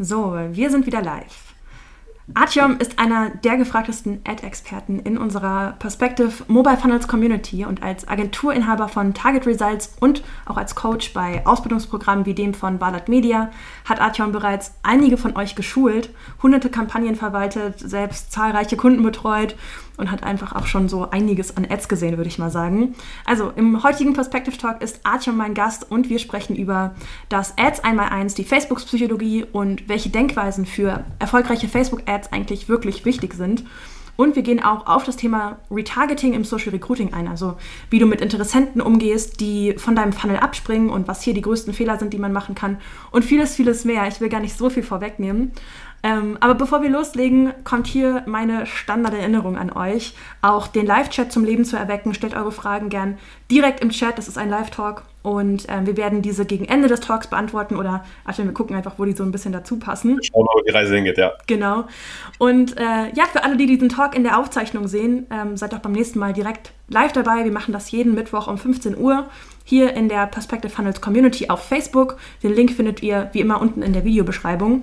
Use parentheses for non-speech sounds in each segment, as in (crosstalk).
So, wir sind wieder live. Artyom ist einer der gefragtesten Ad-Experten in unserer Perspective Mobile Funnels Community und als Agenturinhaber von Target Results und auch als Coach bei Ausbildungsprogrammen wie dem von Valat Media hat Artyom bereits einige von euch geschult, hunderte Kampagnen verwaltet, selbst zahlreiche Kunden betreut und hat einfach auch schon so einiges an Ads gesehen, würde ich mal sagen. Also im heutigen Perspective Talk ist Artyom mein Gast und wir sprechen über das Ads einmal eins, die Facebook-Psychologie und welche Denkweisen für erfolgreiche Facebook-Ads eigentlich wirklich wichtig sind. Und wir gehen auch auf das Thema Retargeting im Social Recruiting ein, also wie du mit Interessenten umgehst, die von deinem Funnel abspringen und was hier die größten Fehler sind, die man machen kann und vieles, vieles mehr. Ich will gar nicht so viel vorwegnehmen. Ähm, aber bevor wir loslegen, kommt hier meine Standarderinnerung an euch, auch den Live-Chat zum Leben zu erwecken. Stellt eure Fragen gern direkt im Chat, das ist ein Live-Talk und ähm, wir werden diese gegen Ende des Talks beantworten oder also wir gucken einfach, wo die so ein bisschen dazu passen. Schauen wir, wo die Reise hingeht, ja. Genau. Und äh, ja, für alle, die diesen Talk in der Aufzeichnung sehen, ähm, seid doch beim nächsten Mal direkt live dabei. Wir machen das jeden Mittwoch um 15 Uhr hier in der Perspective Funnels Community auf Facebook. Den Link findet ihr wie immer unten in der Videobeschreibung.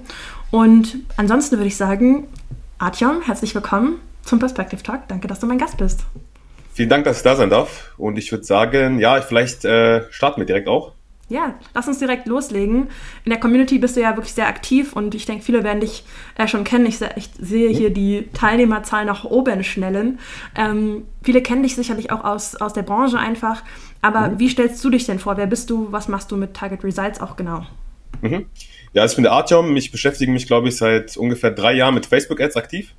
Und ansonsten würde ich sagen, Artyom, herzlich willkommen zum Perspective Talk. Danke, dass du mein Gast bist. Vielen Dank, dass ich da sein darf. Und ich würde sagen, ja, vielleicht äh, starten wir direkt auch. Ja, lass uns direkt loslegen. In der Community bist du ja wirklich sehr aktiv und ich denke, viele werden dich äh, schon kennen. Ich, ich, sehe hier die Teilnehmerzahl nach oben schnellen. Ähm, viele kennen dich sicherlich auch aus, aus der Branche einfach. Aber mhm. wie stellst du dich denn vor? Wer bist du? Was machst du mit Target Results auch genau? Mhm. Ja, also ich bin der Artyom. Ich beschäftige mich, glaube ich, seit ungefähr drei Jahren mit Facebook-Ads aktiv.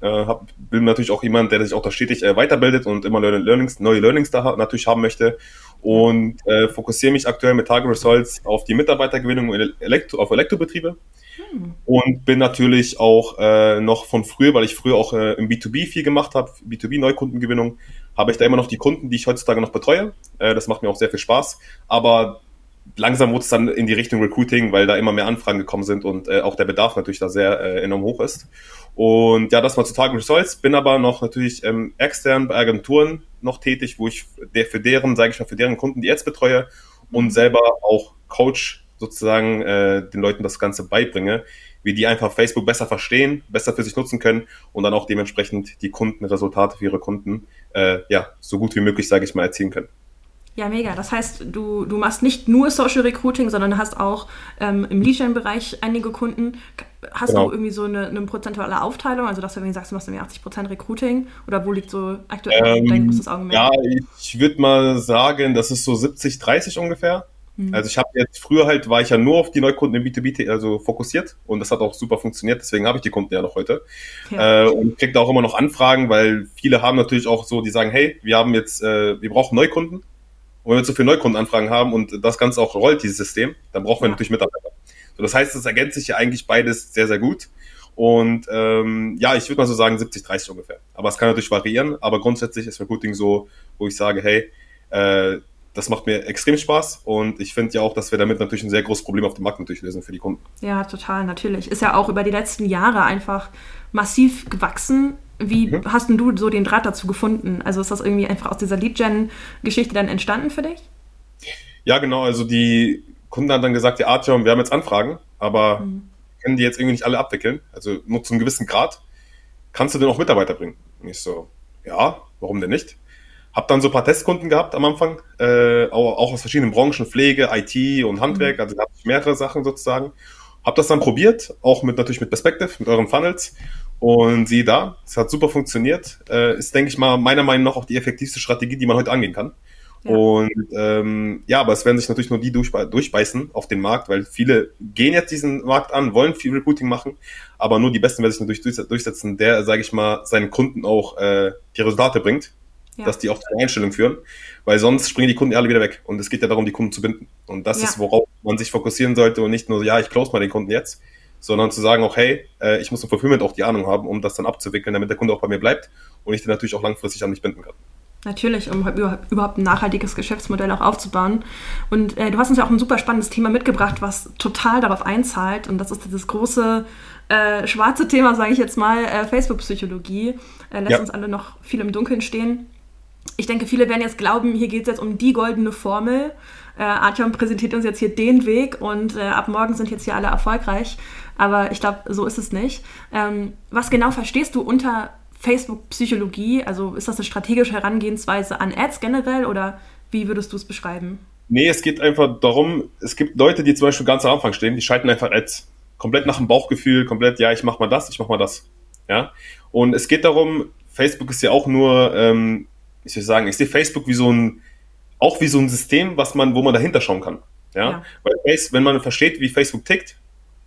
Äh, hab, bin natürlich auch jemand, der sich auch da stetig äh, weiterbildet und immer neue Learnings, neue Learnings da natürlich haben möchte. Und äh, fokussiere mich aktuell mit Target Results auf die Mitarbeitergewinnung Elektro, auf Elektrobetriebe. Hm. Und bin natürlich auch äh, noch von früher, weil ich früher auch äh, im B2B viel gemacht habe, B2B-Neukundengewinnung, habe ich da immer noch die Kunden, die ich heutzutage noch betreue. Äh, das macht mir auch sehr viel Spaß. Aber langsam wurde es dann in die Richtung Recruiting, weil da immer mehr Anfragen gekommen sind und äh, auch der Bedarf natürlich da sehr äh, enorm hoch ist. Und ja, das mal zu Target Results. Bin aber noch natürlich ähm, extern bei Agenturen noch tätig, wo ich der, für deren, sage ich mal, für deren Kunden die Ads betreue und mhm. selber auch Coach sozusagen äh, den Leuten das Ganze beibringe, wie die einfach Facebook besser verstehen, besser für sich nutzen können und dann auch dementsprechend die Kundenresultate für ihre Kunden äh, ja so gut wie möglich, sage ich mal, erzielen können. Ja, mega. Das heißt, du, du machst nicht nur Social Recruiting, sondern hast auch ähm, im Lead-Gen-Bereich einige Kunden. Hast genau. du irgendwie so eine, eine, prozentuale Aufteilung? Also, dass du irgendwie sagst, du machst irgendwie 80% Recruiting? Oder wo liegt so aktuell ähm, dein großes Augenmerk? Ja, ich würde mal sagen, das ist so 70, 30 ungefähr. Mhm. Also ich habe jetzt früher halt war ich ja nur auf die Neukunden im B2B also fokussiert und das hat auch super funktioniert, deswegen habe ich die Kunden ja noch heute. Ja. Äh, und kriege da auch immer noch Anfragen, weil viele haben natürlich auch so, die sagen, hey, wir haben jetzt, äh, wir brauchen Neukunden und wenn wir zu viele Neukundenanfragen haben und das Ganze auch rollt, dieses System, dann brauchen wir ja. natürlich Mitarbeiter. So, das heißt, es ergänzt sich ja eigentlich beides sehr, sehr gut. Und ähm, ja, ich würde mal so sagen 70, 30 ungefähr. Aber es kann natürlich variieren, aber grundsätzlich ist Recruiting so, wo ich sage, hey, äh, das macht mir extrem Spaß und ich finde ja auch, dass wir damit natürlich ein sehr großes Problem auf dem Markt natürlich lösen für die Kunden. Ja, total, natürlich. Ist ja auch über die letzten Jahre einfach massiv gewachsen wie mhm. hast denn du so den Draht dazu gefunden? Also ist das irgendwie einfach aus dieser Lead-Gen-Geschichte dann entstanden für dich? Ja, genau. Also die Kunden haben dann gesagt, ja, Artyom, wir haben jetzt Anfragen, aber mhm. können die jetzt irgendwie nicht alle abwickeln. Also nur zu einem gewissen Grad. Kannst du denn auch Mitarbeiter bringen? Und ich so, ja, warum denn nicht? Hab dann so ein paar Testkunden gehabt am Anfang, äh, auch, auch aus verschiedenen Branchen, Pflege, IT und Handwerk, mhm. also da habe ich mehrere Sachen sozusagen. Hab das dann probiert, auch mit natürlich mit Perspective, mit euren Funnels und sieh da, es hat super funktioniert. Äh, ist, denke ich mal, meiner Meinung nach auch die effektivste Strategie, die man heute angehen kann. Ja. Und ähm, ja, aber es werden sich natürlich nur die durchbe durchbeißen auf den Markt, weil viele gehen jetzt diesen Markt an, wollen viel Recruiting machen, aber nur die Besten werden sich natürlich durchsetzen, der, sage ich mal, seinen Kunden auch äh, die Resultate bringt, ja. dass die auch zur Einstellung führen, weil sonst springen die Kunden alle wieder weg. Und es geht ja darum, die Kunden zu binden. Und das ja. ist, worauf man sich fokussieren sollte und nicht nur, ja, ich close mal den Kunden jetzt, sondern zu sagen, auch hey, äh, ich muss im Fulfillment auch die Ahnung haben, um das dann abzuwickeln, damit der Kunde auch bei mir bleibt und ich den natürlich auch langfristig an mich binden kann. Natürlich, um überhaupt ein nachhaltiges Geschäftsmodell auch aufzubauen. Und äh, du hast uns ja auch ein super spannendes Thema mitgebracht, was total darauf einzahlt. Und das ist das große äh, schwarze Thema, sage ich jetzt mal, äh, Facebook-Psychologie. Äh, lässt ja. uns alle noch viel im Dunkeln stehen. Ich denke, viele werden jetzt glauben, hier geht es jetzt um die goldene Formel. Äh, Artyom präsentiert uns jetzt hier den Weg und äh, ab morgen sind jetzt hier alle erfolgreich. Aber ich glaube, so ist es nicht. Ähm, was genau verstehst du unter Facebook-Psychologie? Also ist das eine strategische Herangehensweise an Ads generell oder wie würdest du es beschreiben? Nee, es geht einfach darum, es gibt Leute, die zum Beispiel ganz am Anfang stehen, die schalten einfach Ads. Komplett nach dem Bauchgefühl, komplett, ja, ich mach mal das, ich mach mal das. Ja. Und es geht darum, Facebook ist ja auch nur, ähm, ich soll sagen, ich sehe Facebook wie so ein, auch wie so ein System, was man, wo man dahinter schauen kann. Ja. ja. Weil wenn man versteht, wie Facebook tickt,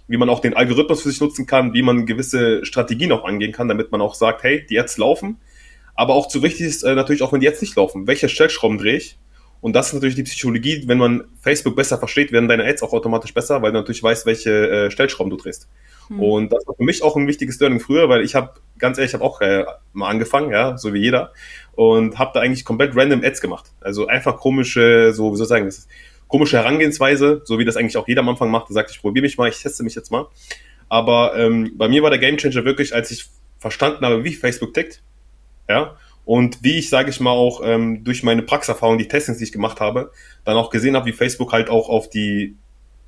wie man auch den Algorithmus für sich nutzen kann, wie man gewisse Strategien auch angehen kann, damit man auch sagt, hey, die Ads laufen. Aber auch zu wichtig ist äh, natürlich auch, wenn die Ads nicht laufen. Welche Stellschrauben drehe ich? Und das ist natürlich die Psychologie, wenn man Facebook besser versteht, werden deine Ads auch automatisch besser, weil du natürlich weißt, welche äh, Stellschrauben du drehst. Hm. Und das war für mich auch ein wichtiges Learning früher, weil ich habe, ganz ehrlich, ich habe auch äh, mal angefangen, ja, so wie jeder, und habe da eigentlich komplett random Ads gemacht. Also einfach komische, so, wie soll ich sagen, komische Herangehensweise, so wie das eigentlich auch jeder am Anfang macht, der sagt, ich probiere mich mal, ich teste mich jetzt mal. Aber ähm, bei mir war der Gamechanger wirklich, als ich verstanden habe, wie Facebook tickt, ja, und wie ich, sage ich mal, auch ähm, durch meine Praxiserfahrung, die Testings, die ich gemacht habe, dann auch gesehen habe, wie Facebook halt auch auf die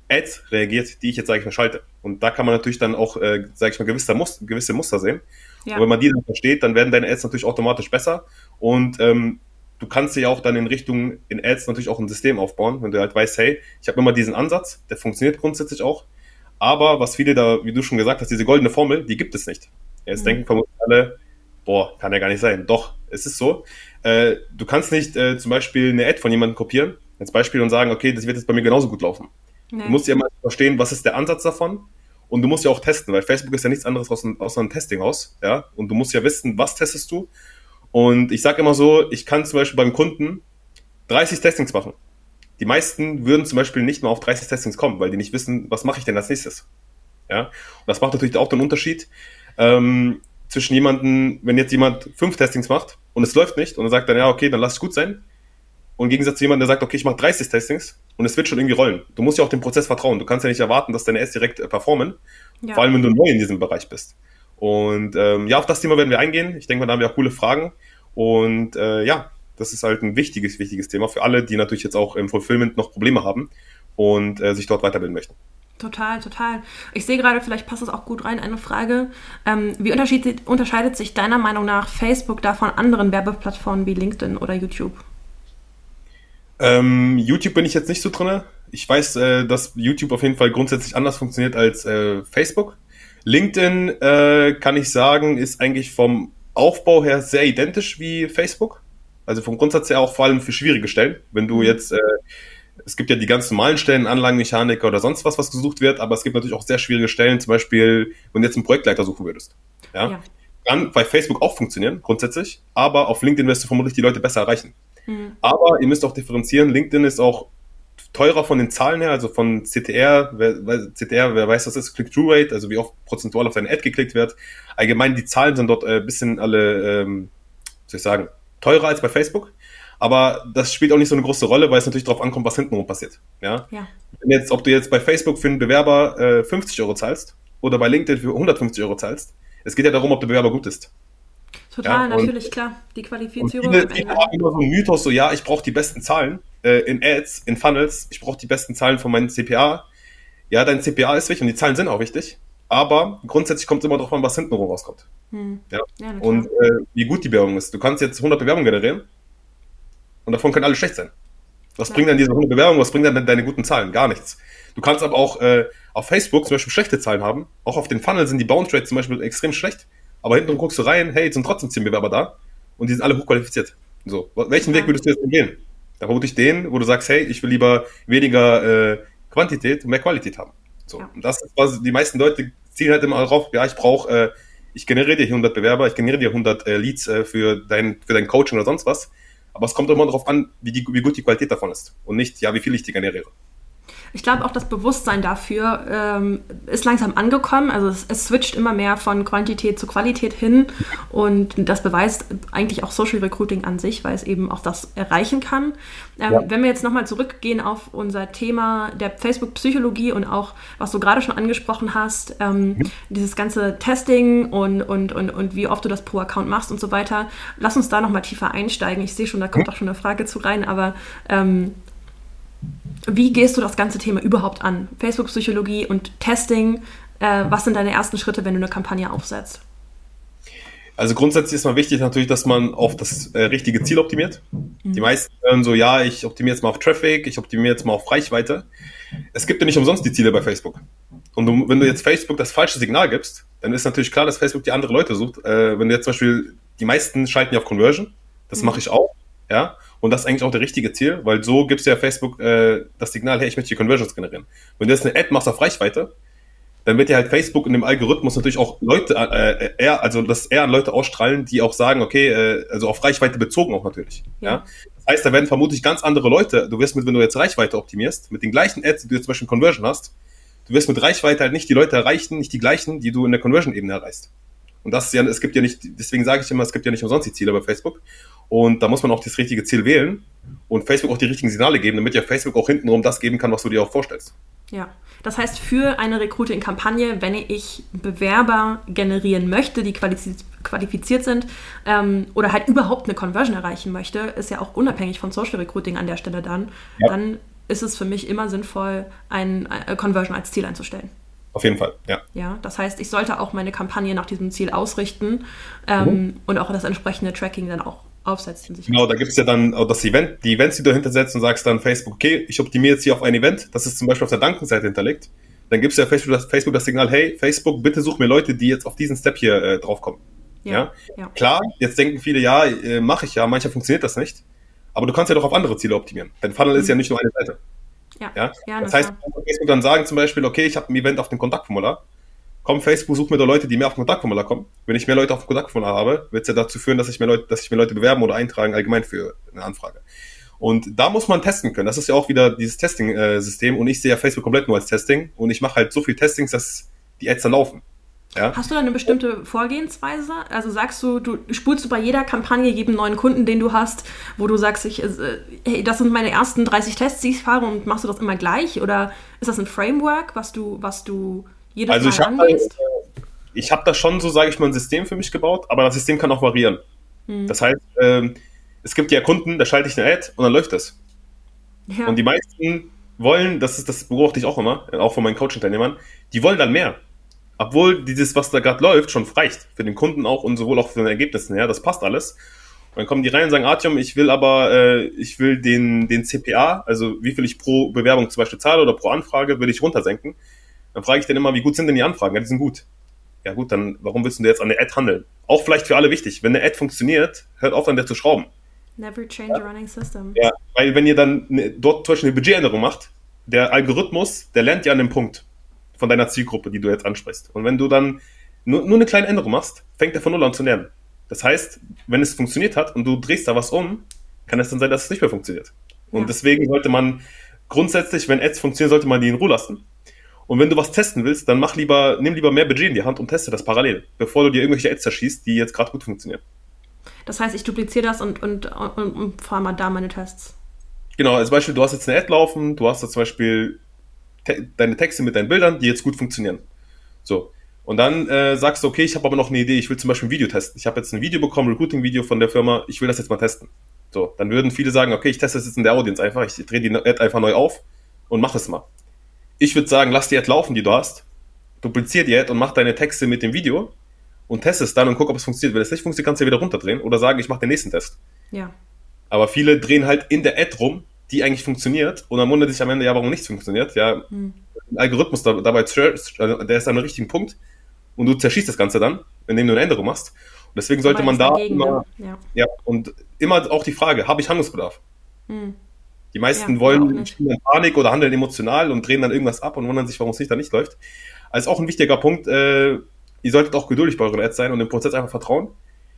Ads reagiert, die ich jetzt, sage ich mal, schalte. Und da kann man natürlich dann auch, äh, sage ich mal, gewisse, Muster, gewisse Muster sehen. Ja. Und wenn man die dann versteht, dann werden deine Ads natürlich automatisch besser. Und ähm, du kannst dir ja auch dann in Richtung in Ads natürlich auch ein System aufbauen, wenn du halt weißt, hey, ich habe immer diesen Ansatz, der funktioniert grundsätzlich auch. Aber was viele da, wie du schon gesagt hast, diese goldene Formel, die gibt es nicht. Jetzt mhm. denken vermutlich alle, boah, kann ja gar nicht sein. Doch, es ist so. Äh, du kannst nicht äh, zum Beispiel eine Ad von jemandem kopieren, als Beispiel und sagen, okay, das wird jetzt bei mir genauso gut laufen. Nee. Du musst ja mal verstehen, was ist der Ansatz davon und du musst ja auch testen, weil Facebook ist ja nichts anderes außer, außer einem Testinghaus, ja, und du musst ja wissen, was testest du. Und ich sage immer so, ich kann zum Beispiel beim Kunden 30 Testings machen. Die meisten würden zum Beispiel nicht mal auf 30 Testings kommen, weil die nicht wissen, was mache ich denn als nächstes. Ja, und das macht natürlich auch den Unterschied. Ähm, zwischen jemanden, wenn jetzt jemand fünf Testings macht und es läuft nicht und er sagt dann, ja, okay, dann lass es gut sein. Und im Gegensatz zu jemandem, der sagt, okay, ich mache 30 Testings und es wird schon irgendwie rollen. Du musst ja auch dem Prozess vertrauen. Du kannst ja nicht erwarten, dass deine Ads direkt äh, performen, ja. vor allem wenn du neu in diesem Bereich bist. Und ähm, ja, auf das Thema werden wir eingehen. Ich denke mal, da haben wir auch coole Fragen. Und äh, ja, das ist halt ein wichtiges, wichtiges Thema für alle, die natürlich jetzt auch im Fulfillment noch Probleme haben und äh, sich dort weiterbilden möchten. Total, total. Ich sehe gerade, vielleicht passt es auch gut rein, eine Frage. Ähm, wie unterscheidet, unterscheidet sich deiner Meinung nach Facebook da von anderen Werbeplattformen wie LinkedIn oder YouTube? Ähm, YouTube bin ich jetzt nicht so drin. Ich weiß, äh, dass YouTube auf jeden Fall grundsätzlich anders funktioniert als äh, Facebook. LinkedIn, äh, kann ich sagen, ist eigentlich vom Aufbau her sehr identisch wie Facebook. Also vom Grundsatz her auch vor allem für schwierige Stellen. Wenn du mhm. jetzt äh, es gibt ja die ganz normalen Stellen, Anlagenmechaniker oder sonst was, was gesucht wird, aber es gibt natürlich auch sehr schwierige Stellen, zum Beispiel, wenn du jetzt einen Projektleiter suchen würdest. Ja. ja. Kann bei Facebook auch funktionieren, grundsätzlich, aber auf LinkedIn wirst du vermutlich die Leute besser erreichen. Mhm. Aber ihr müsst auch differenzieren, LinkedIn ist auch teurer von den Zahlen her, also von CTR, wer, CTR, wer weiß, was ist, Click-Through-Rate, also wie oft prozentual auf deine Ad geklickt wird. Allgemein, die Zahlen sind dort ein äh, bisschen alle, ähm, soll ich sagen, teurer als bei Facebook. Aber das spielt auch nicht so eine große Rolle, weil es natürlich darauf ankommt, was hintenrum passiert. Ja? ja. Wenn jetzt, ob du jetzt bei Facebook für einen Bewerber äh, 50 Euro zahlst oder bei LinkedIn für 150 Euro zahlst, es geht ja darum, ob der Bewerber gut ist. Total, ja, natürlich, klar. Die Qualifizierung. Viele, viele haben immer so einen Mythos, so ja, ich brauche die besten Zahlen äh, in Ads, in Funnels, ich brauche die besten Zahlen von meinem CPA. Ja, dein CPA ist wichtig und die Zahlen sind auch wichtig. Aber grundsätzlich kommt es immer darauf an, was hintenrum rauskommt. Hm. Ja. ja und äh, wie gut die Bewerbung ist. Du kannst jetzt 100 Bewerbungen generieren und davon können alle schlecht sein. Was ja. bringt dann diese 100 Bewerbungen, was bringt dann deine guten Zahlen? Gar nichts. Du kannst aber auch äh, auf Facebook zum Beispiel schlechte Zahlen haben. Auch auf den Funnel sind die Bounce Rates zum Beispiel extrem schlecht. Aber hinten guckst du rein, hey, jetzt sind trotzdem 10 Bewerber da und die sind alle hochqualifiziert. So, welchen ja. Weg würdest du jetzt gehen? Da vermute ich den, wo du sagst, hey, ich will lieber weniger äh, Quantität und mehr Qualität haben. So, ja. und das ist was die meisten Leute zielen halt immer darauf, ja, ich brauche, äh, ich generiere dir 100 Bewerber, ich generiere dir 100 äh, Leads äh, für dein für dein Coaching oder sonst was. Aber es kommt immer darauf an, wie, die, wie gut die Qualität davon ist und nicht, ja, wie viel ich die generiere. Ich glaube auch, das Bewusstsein dafür ähm, ist langsam angekommen. Also es, es, switcht immer mehr von Quantität zu Qualität hin. Und das beweist eigentlich auch Social Recruiting an sich, weil es eben auch das erreichen kann. Ähm, ja. Wenn wir jetzt nochmal zurückgehen auf unser Thema der Facebook-Psychologie und auch, was du gerade schon angesprochen hast, ähm, mhm. dieses ganze Testing und, und, und, und wie oft du das pro Account machst und so weiter. Lass uns da nochmal tiefer einsteigen. Ich sehe schon, da kommt auch schon eine Frage zu rein, aber ähm, wie gehst du das ganze Thema überhaupt an? Facebook-Psychologie und Testing, äh, was sind deine ersten Schritte, wenn du eine Kampagne aufsetzt? Also grundsätzlich ist mal wichtig natürlich, dass man auf das äh, richtige Ziel optimiert. Mhm. Die meisten hören so, ja, ich optimiere jetzt mal auf Traffic, ich optimiere jetzt mal auf Reichweite. Es gibt ja nicht umsonst die Ziele bei Facebook. Und du, wenn du jetzt Facebook das falsche Signal gibst, dann ist natürlich klar, dass Facebook die andere Leute sucht. Äh, wenn du jetzt zum Beispiel, die meisten schalten ja auf Conversion, das mhm. mache ich auch, ja. Und das ist eigentlich auch der richtige Ziel, weil so gibst du ja Facebook äh, das Signal, hey, ich möchte hier Conversions generieren. Wenn du jetzt eine Ad machst auf Reichweite, dann wird ja halt Facebook in dem Algorithmus natürlich auch Leute, äh, eher, also das eher an Leute ausstrahlen, die auch sagen, okay, äh, also auf Reichweite bezogen auch natürlich. Ja. ja. Das heißt, da werden vermutlich ganz andere Leute, du wirst mit, wenn du jetzt Reichweite optimierst, mit den gleichen Ads, die du jetzt zum Beispiel Conversion hast, du wirst mit Reichweite halt nicht die Leute erreichen, nicht die gleichen, die du in der Conversion-Ebene erreichst. Und das ist ja, es gibt ja nicht, deswegen sage ich immer, es gibt ja nicht umsonst die Ziele bei Facebook. Und da muss man auch das richtige Ziel wählen und Facebook auch die richtigen Signale geben, damit ja Facebook auch hintenrum das geben kann, was du dir auch vorstellst. Ja, das heißt, für eine Recruiting-Kampagne, wenn ich Bewerber generieren möchte, die qualifiziert sind ähm, oder halt überhaupt eine Conversion erreichen möchte, ist ja auch unabhängig von Social Recruiting an der Stelle dann, ja. dann ist es für mich immer sinnvoll, ein, äh, Conversion als Ziel einzustellen. Auf jeden Fall, ja. Ja, das heißt, ich sollte auch meine Kampagne nach diesem Ziel ausrichten ähm, mhm. und auch das entsprechende Tracking dann auch aufsetzen. Genau, da gibt es ja dann auch das Event, die Events, die du hintersetzt und sagst dann Facebook, okay, ich optimiere jetzt hier auf ein Event, das ist zum Beispiel auf der Dankenseite hinterlegt. Dann gibst du ja Facebook das, Facebook das Signal, hey, Facebook, bitte such mir Leute, die jetzt auf diesen Step hier äh, draufkommen. Ja, ja? ja, Klar, jetzt denken viele, ja, äh, mache ich ja, manchmal funktioniert das nicht. Aber du kannst ja doch auf andere Ziele optimieren. Dein Funnel mhm. ist ja nicht nur eine Seite. Ja. ja? ja das heißt, du kannst Facebook dann sagen zum Beispiel, okay, ich habe ein Event auf dem Kontaktformular komm, Facebook, such mir doch Leute, die mehr auf Kontaktformular kommen. Wenn ich mehr Leute auf Kontaktformular habe, wird es ja dazu führen, dass ich mehr Leute, dass ich mehr Leute bewerben oder eintragen allgemein für eine Anfrage. Und da muss man testen können. Das ist ja auch wieder dieses Testing-System. Und ich sehe ja Facebook komplett nur als Testing. Und ich mache halt so viel Testings, dass die Ads dann laufen. Ja? Hast du da eine bestimmte Vorgehensweise? Also sagst du, du spulst du bei jeder Kampagne, jedem neuen Kunden, den du hast, wo du sagst, ich, äh, hey, das sind meine ersten 30 Tests, die ich fahre und machst du das immer gleich? Oder ist das ein Framework, was du, was du jedes also Mal angehst? Ich habe da schon so, sage ich mal, ein System für mich gebaut, aber das System kann auch variieren. Hm. Das heißt, ähm, es gibt ja Kunden, da schalte ich eine Ad und dann läuft das. Ja. Und die meisten wollen, das ist das beobachte ich auch immer, auch von meinen Coaching-Teilnehmern, die wollen dann mehr. Obwohl dieses, was da gerade läuft, schon reicht. Für den Kunden auch und sowohl auch für den Ergebnissen her, das passt alles. Und dann kommen die rein und sagen, Artyom, ich will aber, äh, ich will den, den CPA, also wie viel ich pro Bewerbung zum Beispiel zahle oder pro Anfrage, will ich runtersenken. Dann frage ich den immer, wie gut sind denn die Anfragen? Ja, die sind gut. Ja gut, dann warum willst du jetzt an der Ad handeln? Auch vielleicht für alle wichtig. Wenn eine Ad funktioniert, hört auf an der zu schrauben. Never change a running system. Ja, weil wenn ihr dann eine, dort zum Beispiel eine Budgetänderung macht, der Algorithmus, der lernt ja an dem Punkt von deiner Zielgruppe, die du jetzt ansprichst. Und wenn du dann nur, nur eine kleine Änderung machst, fängt er von null an zu lernen. Das heißt, wenn es funktioniert hat und du drehst da was um, kann es dann sein, dass es nicht mehr funktioniert. Und ja. deswegen sollte man grundsätzlich, wenn Ads funktionieren, sollte man die in Ruhe lassen. Und wenn du was testen willst, dann mach lieber, nimm lieber mehr Budget in die Hand und teste das parallel, bevor du dir irgendwelche Ads zerschießt, die jetzt gerade gut funktionieren. Das heißt, ich dupliziere das und, und, und, und fahre mal da meine Tests. Genau, als Beispiel, du hast jetzt eine Ad laufen, du hast da zum Beispiel te deine Texte mit deinen Bildern, die jetzt gut funktionieren. So. Und dann äh, sagst du, okay, ich habe aber noch eine Idee, ich will zum Beispiel ein Video testen. Ich habe jetzt ein Video bekommen, Recruiting-Video von der Firma, ich will das jetzt mal testen. So, dann würden viele sagen, okay, ich teste das jetzt in der Audience einfach, ich drehe die Ad einfach neu auf und mach es mal. Ich würde sagen, lass die Ad laufen, die du hast. Duplizier die Ad und mach deine Texte mit dem Video und test es dann und guck, ob es funktioniert. Wenn es nicht funktioniert, kannst du ja wieder runterdrehen oder sagen, ich mache den nächsten Test. Ja. Aber viele drehen halt in der Ad rum, die eigentlich funktioniert und dann wundert sich am Ende, ja, warum nichts funktioniert. Ja, hm. ein Algorithmus dabei, also der ist an einem richtigen Punkt und du zerschießt das Ganze dann, indem du eine Änderung machst. Und deswegen sollte man da dagegen, immer, ne? ja. ja. und immer auch die Frage, habe ich Handlungsbedarf? Hm. Die meisten ja, wollen in Panik oder handeln emotional und drehen dann irgendwas ab und wundern sich, warum es nicht da nicht läuft. Also auch ein wichtiger Punkt, äh, ihr solltet auch geduldig bei euren Ads sein und dem Prozess einfach vertrauen.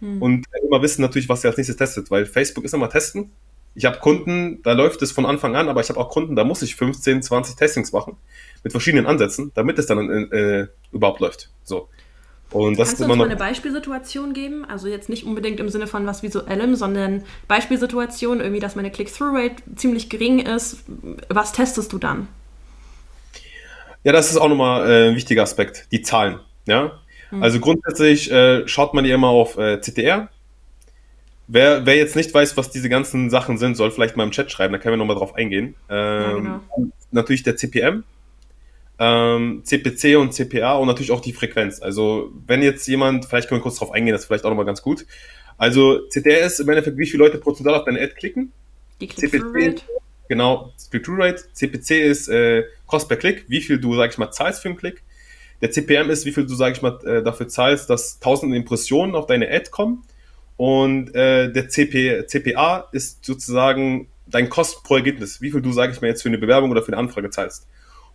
Hm. Und immer wissen natürlich, was ihr als nächstes testet, weil Facebook ist immer testen Ich habe Kunden, da läuft es von Anfang an, aber ich habe auch Kunden, da muss ich 15, 20 Testings machen mit verschiedenen Ansätzen, damit es dann äh, überhaupt läuft. So. Und das Kannst du uns mal eine Beispielsituation geben? Also jetzt nicht unbedingt im Sinne von was visuellem, sondern Beispielsituation, irgendwie, dass meine Click-Through-Rate ziemlich gering ist. Was testest du dann? Ja, das ist auch nochmal äh, ein wichtiger Aspekt, die Zahlen. Ja? Mhm. Also grundsätzlich äh, schaut man ja immer auf äh, CTR, Wer, wer jetzt nicht weiß, was diese ganzen Sachen sind, soll vielleicht mal im Chat schreiben, da können wir nochmal drauf eingehen. Ähm, ja, genau. Natürlich der CPM, ähm, CPC und CPA und natürlich auch die Frequenz. Also wenn jetzt jemand, vielleicht können wir kurz drauf eingehen, das ist vielleicht auch nochmal ganz gut. Also CTR ist im Endeffekt, wie viele Leute prozentual auf deine Ad klicken. Die CPC, genau, Click-Through-Rate. CPC ist äh, Cost per Klick, wie viel du, sag ich mal, zahlst für einen Klick. Der CPM ist, wie viel du, sag ich mal, äh, dafür zahlst, dass 1000 Impressionen auf deine Ad kommen. Und äh, der CP, CPA ist sozusagen dein Kosten pro Ergebnis, wie viel du, sage ich mal, jetzt für eine Bewerbung oder für eine Anfrage zahlst.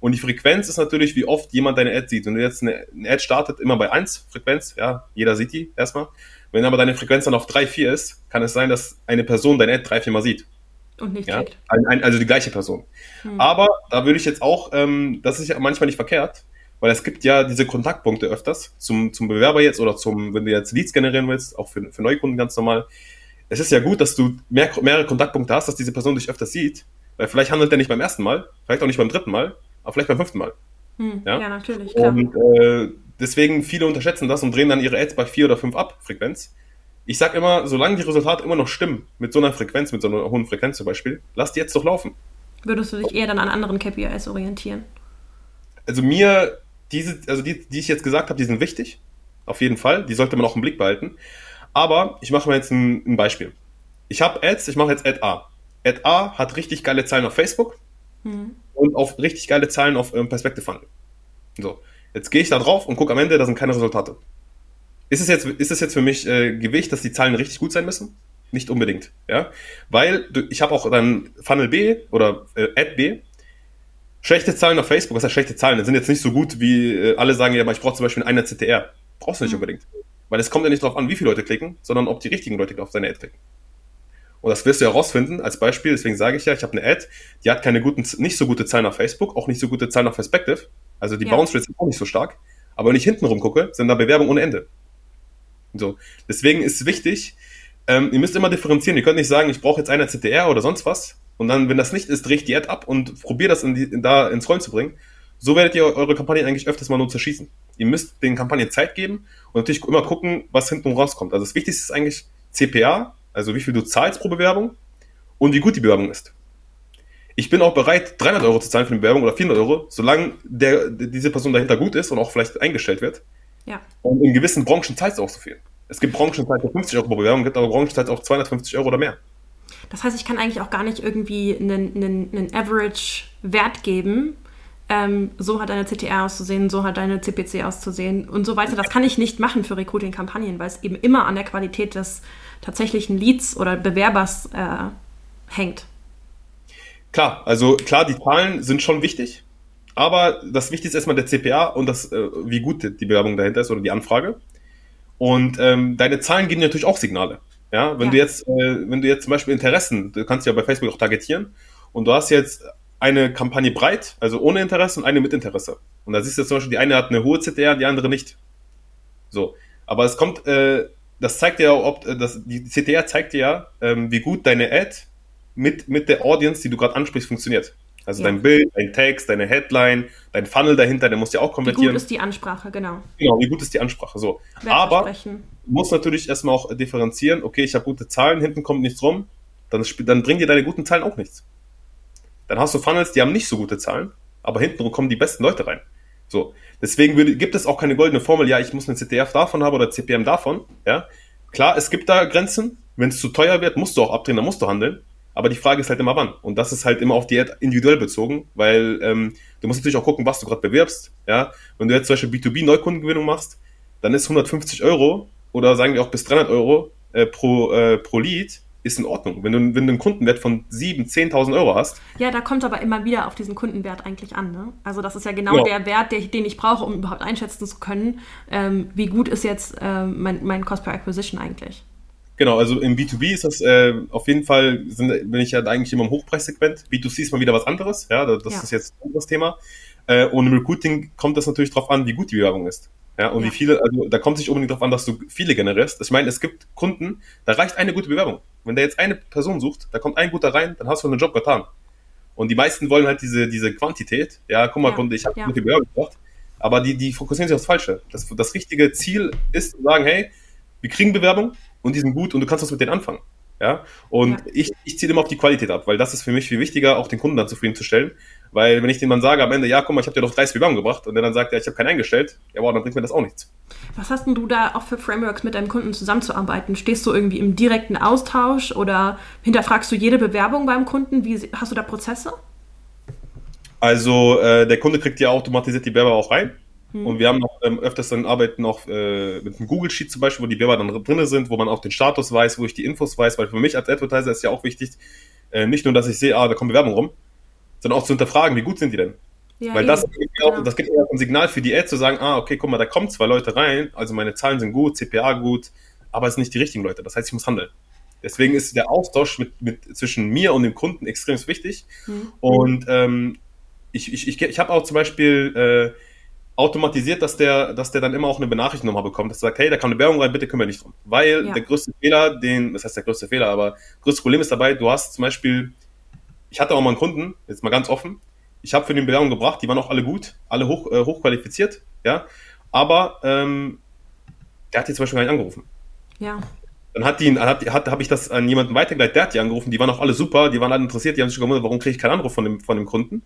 Und die Frequenz ist natürlich, wie oft jemand deine Ad sieht. Wenn du jetzt eine, eine Ad startet, immer bei 1 Frequenz, ja, jeder sieht die erstmal. Wenn aber deine Frequenz dann auf 3, 4 ist, kann es sein, dass eine Person deine Ad drei, vier Mal sieht. Und nicht ja? Ein, ein, also die gleiche Person. Hm. Aber da würde ich jetzt auch, ähm, das ist ja manchmal nicht verkehrt, weil es gibt ja diese Kontaktpunkte öfters zum, zum Bewerber jetzt oder zum, wenn du jetzt Leads generieren willst, auch für, für Neukunden ganz normal. Es ist ja gut, dass du mehr, mehrere Kontaktpunkte hast, dass diese Person dich öfters sieht, weil vielleicht handelt er nicht beim ersten Mal, vielleicht auch nicht beim dritten Mal, aber vielleicht beim fünften Mal. Hm, ja? ja? natürlich, klar. Und äh, deswegen viele unterschätzen das und drehen dann ihre Ads bei vier oder fünf ab, Frequenz. Ich sag immer, solange die Resultate immer noch stimmen, mit so einer Frequenz, mit so einer hohen Frequenz zum Beispiel, lass die jetzt doch laufen. Würdest du dich eher dann an anderen KPIs orientieren? Also mir diese, also die, die ich jetzt gesagt habe, die sind wichtig. Auf jeden Fall. Die sollte man auch im Blick behalten. Aber ich mache mal jetzt ein, ein Beispiel. Ich habe Ads, ich mache jetzt Ad A. Ad A hat richtig geile Zahlen auf Facebook mhm. und auf richtig geile Zahlen auf ähm, Perspective Funnel. So, jetzt gehe ich da drauf und gucke am Ende, da sind keine Resultate. Ist es jetzt, ist es jetzt für mich äh, Gewicht, dass die Zahlen richtig gut sein müssen? Nicht unbedingt, ja, weil ich habe auch dann Funnel B oder äh, Ad B Schlechte Zahlen auf Facebook, was heißt schlechte Zahlen? Das sind jetzt nicht so gut, wie äh, alle sagen, ja, aber ich brauche zum Beispiel einer CTR. Brauchst du nicht mhm. unbedingt. Weil es kommt ja nicht darauf an, wie viele Leute klicken, sondern ob die richtigen Leute auf deine Ad klicken. Und das wirst du herausfinden als Beispiel, deswegen sage ich ja, ich habe eine Ad, die hat keine guten, nicht so gute Zahlen auf Facebook, auch nicht so gute Zahlen auf Perspective. Also die ja. Bounce Rates sind auch nicht so stark. Aber wenn ich hinten rumgucke, sind da Bewerbungen ohne Ende. So. Deswegen ist wichtig, ähm, ihr müsst immer differenzieren. Ihr könnt nicht sagen, ich brauche jetzt einer CTR oder sonst was, und dann, wenn das nicht ist, drehe ich die Ad ab und probiere das in die, in da ins Rollen zu bringen. So werdet ihr eure Kampagnen eigentlich öfters mal nur zerschießen. Ihr müsst den Kampagnen Zeit geben und natürlich immer gucken, was hinten rauskommt. Also das Wichtigste ist eigentlich CPA, also wie viel du zahlst pro Bewerbung und wie gut die Bewerbung ist. Ich bin auch bereit, 300 Euro zu zahlen für eine Bewerbung oder 400 Euro, solange der, diese Person dahinter gut ist und auch vielleicht eingestellt wird. Ja. Und in gewissen Branchen zahlt es auch so viel. Es gibt Branchen, die zahlen 50 Euro pro Bewerbung, gibt aber Branchen, die zahlen auch 250 Euro oder mehr. Das heißt, ich kann eigentlich auch gar nicht irgendwie einen, einen, einen Average-Wert geben. Ähm, so hat deine CTR auszusehen, so hat deine CPC auszusehen und so weiter. Das kann ich nicht machen für Recruiting-Kampagnen, weil es eben immer an der Qualität des tatsächlichen Leads oder Bewerbers äh, hängt. Klar, also klar, die Zahlen sind schon wichtig, aber das Wichtigste ist erstmal der CPA und das, äh, wie gut die Bewerbung dahinter ist oder die Anfrage. Und ähm, deine Zahlen geben natürlich auch Signale. Ja, wenn ja. du jetzt, äh, wenn du jetzt zum Beispiel Interessen, du kannst ja bei Facebook auch targetieren und du hast jetzt eine Kampagne breit, also ohne Interesse und eine mit Interesse. Und da siehst du zum Beispiel, die eine hat eine hohe CTR, die andere nicht. So. Aber es kommt, äh, das zeigt ja, ob äh, das, die CTR zeigt dir ja, ähm, wie gut deine Ad mit, mit der Audience, die du gerade ansprichst, funktioniert. Also ja. dein Bild, dein Text, deine Headline, dein Funnel dahinter, der muss ja auch konvertieren. Wie gut ist die Ansprache, genau. Genau, wie gut ist die Ansprache, so. Aber du musst natürlich erstmal auch differenzieren, okay, ich habe gute Zahlen, hinten kommt nichts rum, dann, dann bringen dir deine guten Zahlen auch nichts. Dann hast du Funnels, die haben nicht so gute Zahlen, aber hinten kommen die besten Leute rein. So. Deswegen würde, gibt es auch keine goldene Formel, ja, ich muss eine CTF davon haben oder CPM davon, ja. Klar, es gibt da Grenzen. Wenn es zu teuer wird, musst du auch abdrehen, dann musst du handeln. Aber die Frage ist halt immer wann. Und das ist halt immer auf die individuell bezogen, weil ähm, du musst natürlich auch gucken, was du gerade bewirbst. Ja, wenn du jetzt zum Beispiel B2B-Neukundengewinnung machst, dann ist 150 Euro oder sagen wir auch bis 300 Euro äh, pro, äh, pro Lead ist in Ordnung. Wenn du, wenn du einen Kundenwert von 7.000, 10.000 Euro hast. Ja, da kommt aber immer wieder auf diesen Kundenwert eigentlich an. Ne? Also das ist ja genau ja. der Wert, der, den ich brauche, um überhaupt einschätzen zu können, ähm, wie gut ist jetzt ähm, mein, mein Cost per Acquisition eigentlich. Genau, also im B2B ist das äh, auf jeden Fall, sind, bin ich ja eigentlich immer im Hochpreissegment. B2C ist mal wieder was anderes, ja, das ja. ist jetzt ein anderes Thema. Äh, und im Recruiting kommt das natürlich darauf an, wie gut die Bewerbung ist. Ja, und ja. wie viele, also da kommt es nicht unbedingt darauf an, dass du viele generierst. Ich meine, es gibt Kunden, da reicht eine gute Bewerbung. Wenn der jetzt eine Person sucht, da kommt ein guter rein, dann hast du einen Job getan. Und die meisten wollen halt diese, diese Quantität. Ja, guck mal, ja. Kunde, ich habe ja. gute Bewerbung gemacht. Aber die, die fokussieren sich aufs Falsche. Das, das richtige Ziel ist zu sagen, hey, wir kriegen Bewerbung und die sind gut und du kannst was mit denen anfangen. Ja? Und ja. ich, ich ziehe immer auf die Qualität ab, weil das ist für mich viel wichtiger, auch den Kunden dann zufriedenzustellen. Weil wenn ich dem dann sage am Ende, ja, guck mal, ich habe dir doch 30 Bewerbungen gebracht und der dann sagt, ja, ich habe keinen eingestellt, ja, wow, dann bringt mir das auch nichts. Was hast denn du da auch für Frameworks mit deinem Kunden zusammenzuarbeiten? Stehst du irgendwie im direkten Austausch oder hinterfragst du jede Bewerbung beim Kunden? Wie hast du da Prozesse? Also äh, der Kunde kriegt ja automatisiert die Bewerber auch rein. Hm. Und wir haben noch ähm, öfters dann arbeiten auch äh, mit einem Google Sheet zum Beispiel, wo die Bewerber dann drin sind, wo man auch den Status weiß, wo ich die Infos weiß, weil für mich als Advertiser ist ja auch wichtig, äh, nicht nur, dass ich sehe, ah, da kommt Bewerbung rum, sondern auch zu hinterfragen, wie gut sind die denn? Ja, weil das, ja auch, das gibt ja auch ein Signal für die Ad zu sagen, ah, okay, guck mal, da kommen zwei Leute rein, also meine Zahlen sind gut, CPA gut, aber es sind nicht die richtigen Leute. Das heißt, ich muss handeln. Deswegen ist der Austausch mit, mit, zwischen mir und dem Kunden extrem wichtig. Mhm. Und ähm, ich, ich, ich, ich habe auch zum Beispiel äh, automatisiert, dass der, dass der dann immer auch eine Benachrichtigung nochmal bekommt, dass er sagt, hey, da kam eine Werbung rein, bitte kümmere dich drum. Weil ja. der größte Fehler, den, das heißt der größte Fehler, aber größte Problem ist dabei, du hast zum Beispiel, ich hatte auch mal einen Kunden, jetzt mal ganz offen, ich habe für den Bewerbung gebracht, die waren auch alle gut, alle hoch, äh, hochqualifiziert, ja, aber ähm, der hat die zum Beispiel gar nicht angerufen. Ja. Dann hat die, hat, hat, habe ich das an jemanden weitergeleitet, der hat die angerufen, die waren auch alle super, die waren alle interessiert, die haben sich gewundert, warum kriege ich keinen Anruf von dem, von dem Kunden.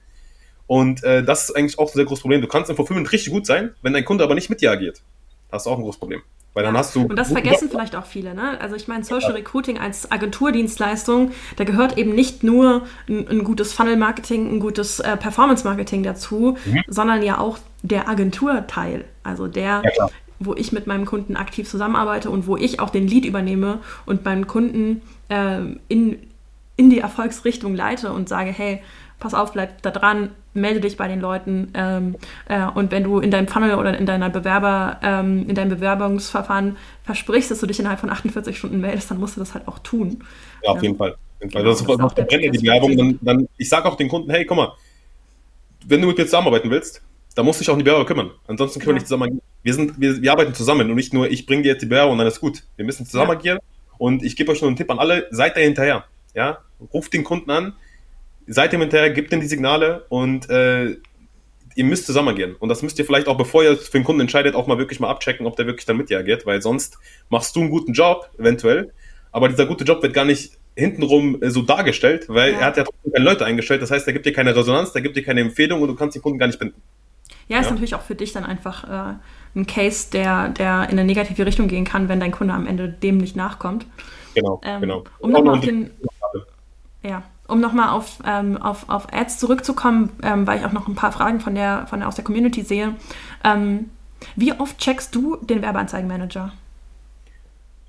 Und äh, das ist eigentlich auch ein sehr großes Problem. Du kannst im Fulfillment richtig gut sein, wenn dein Kunde aber nicht mit dir agiert. Das ist auch ein großes Problem. Weil dann hast du. Und das vergessen vielleicht auch viele, ne? Also ich meine, Social Recruiting als Agenturdienstleistung, da gehört eben nicht nur ein, ein gutes Funnel-Marketing, ein gutes äh, Performance-Marketing dazu, mhm. sondern ja auch der Agenturteil. Also der, ja, wo ich mit meinem Kunden aktiv zusammenarbeite und wo ich auch den Lead übernehme und meinen Kunden äh, in, in die Erfolgsrichtung leite und sage, hey, pass auf, bleib da dran, melde dich bei den Leuten ähm, äh, und wenn du in deinem Funnel oder in deiner Bewerber, ähm, in deinem Bewerbungsverfahren versprichst, dass du dich innerhalb von 48 Stunden meldest, dann musst du das halt auch tun. Ja, auf jeden Fall. Genau, das das ist der Brenner, die Bewerbung, dann, dann, ich sage auch den Kunden, hey, guck mal, wenn du mit mir zusammenarbeiten willst, dann musst du dich auch um die Bewerber kümmern. Ansonsten können ja. wir nicht zusammen agieren. Wir, sind, wir, wir arbeiten zusammen und nicht nur, ich bringe dir jetzt die Bewerber und dann ist gut. Wir müssen zusammen ja. agieren und ich gebe euch nur einen Tipp an alle, seid da hinterher. Ja? Ruft den Kunden an, seid ihm hinterher, gebt ihm die Signale und äh, ihr müsst zusammen agieren. Und das müsst ihr vielleicht auch, bevor ihr für den Kunden entscheidet, auch mal wirklich mal abchecken, ob der wirklich dann mit dir agiert, weil sonst machst du einen guten Job, eventuell, aber dieser gute Job wird gar nicht hintenrum äh, so dargestellt, weil ja. er hat ja trotzdem keine Leute eingestellt, das heißt, er gibt dir keine Resonanz, der gibt dir keine Empfehlung und du kannst den Kunden gar nicht binden. Ja, ist ja. natürlich auch für dich dann einfach äh, ein Case, der, der in eine negative Richtung gehen kann, wenn dein Kunde am Ende dem nicht nachkommt. Genau, ähm, genau. Um nochmal auf den... Ja, um nochmal auf, ähm, auf, auf Ads zurückzukommen, ähm, weil ich auch noch ein paar Fragen von der, von der, aus der Community sehe. Ähm, wie oft checkst du den Werbeanzeigenmanager?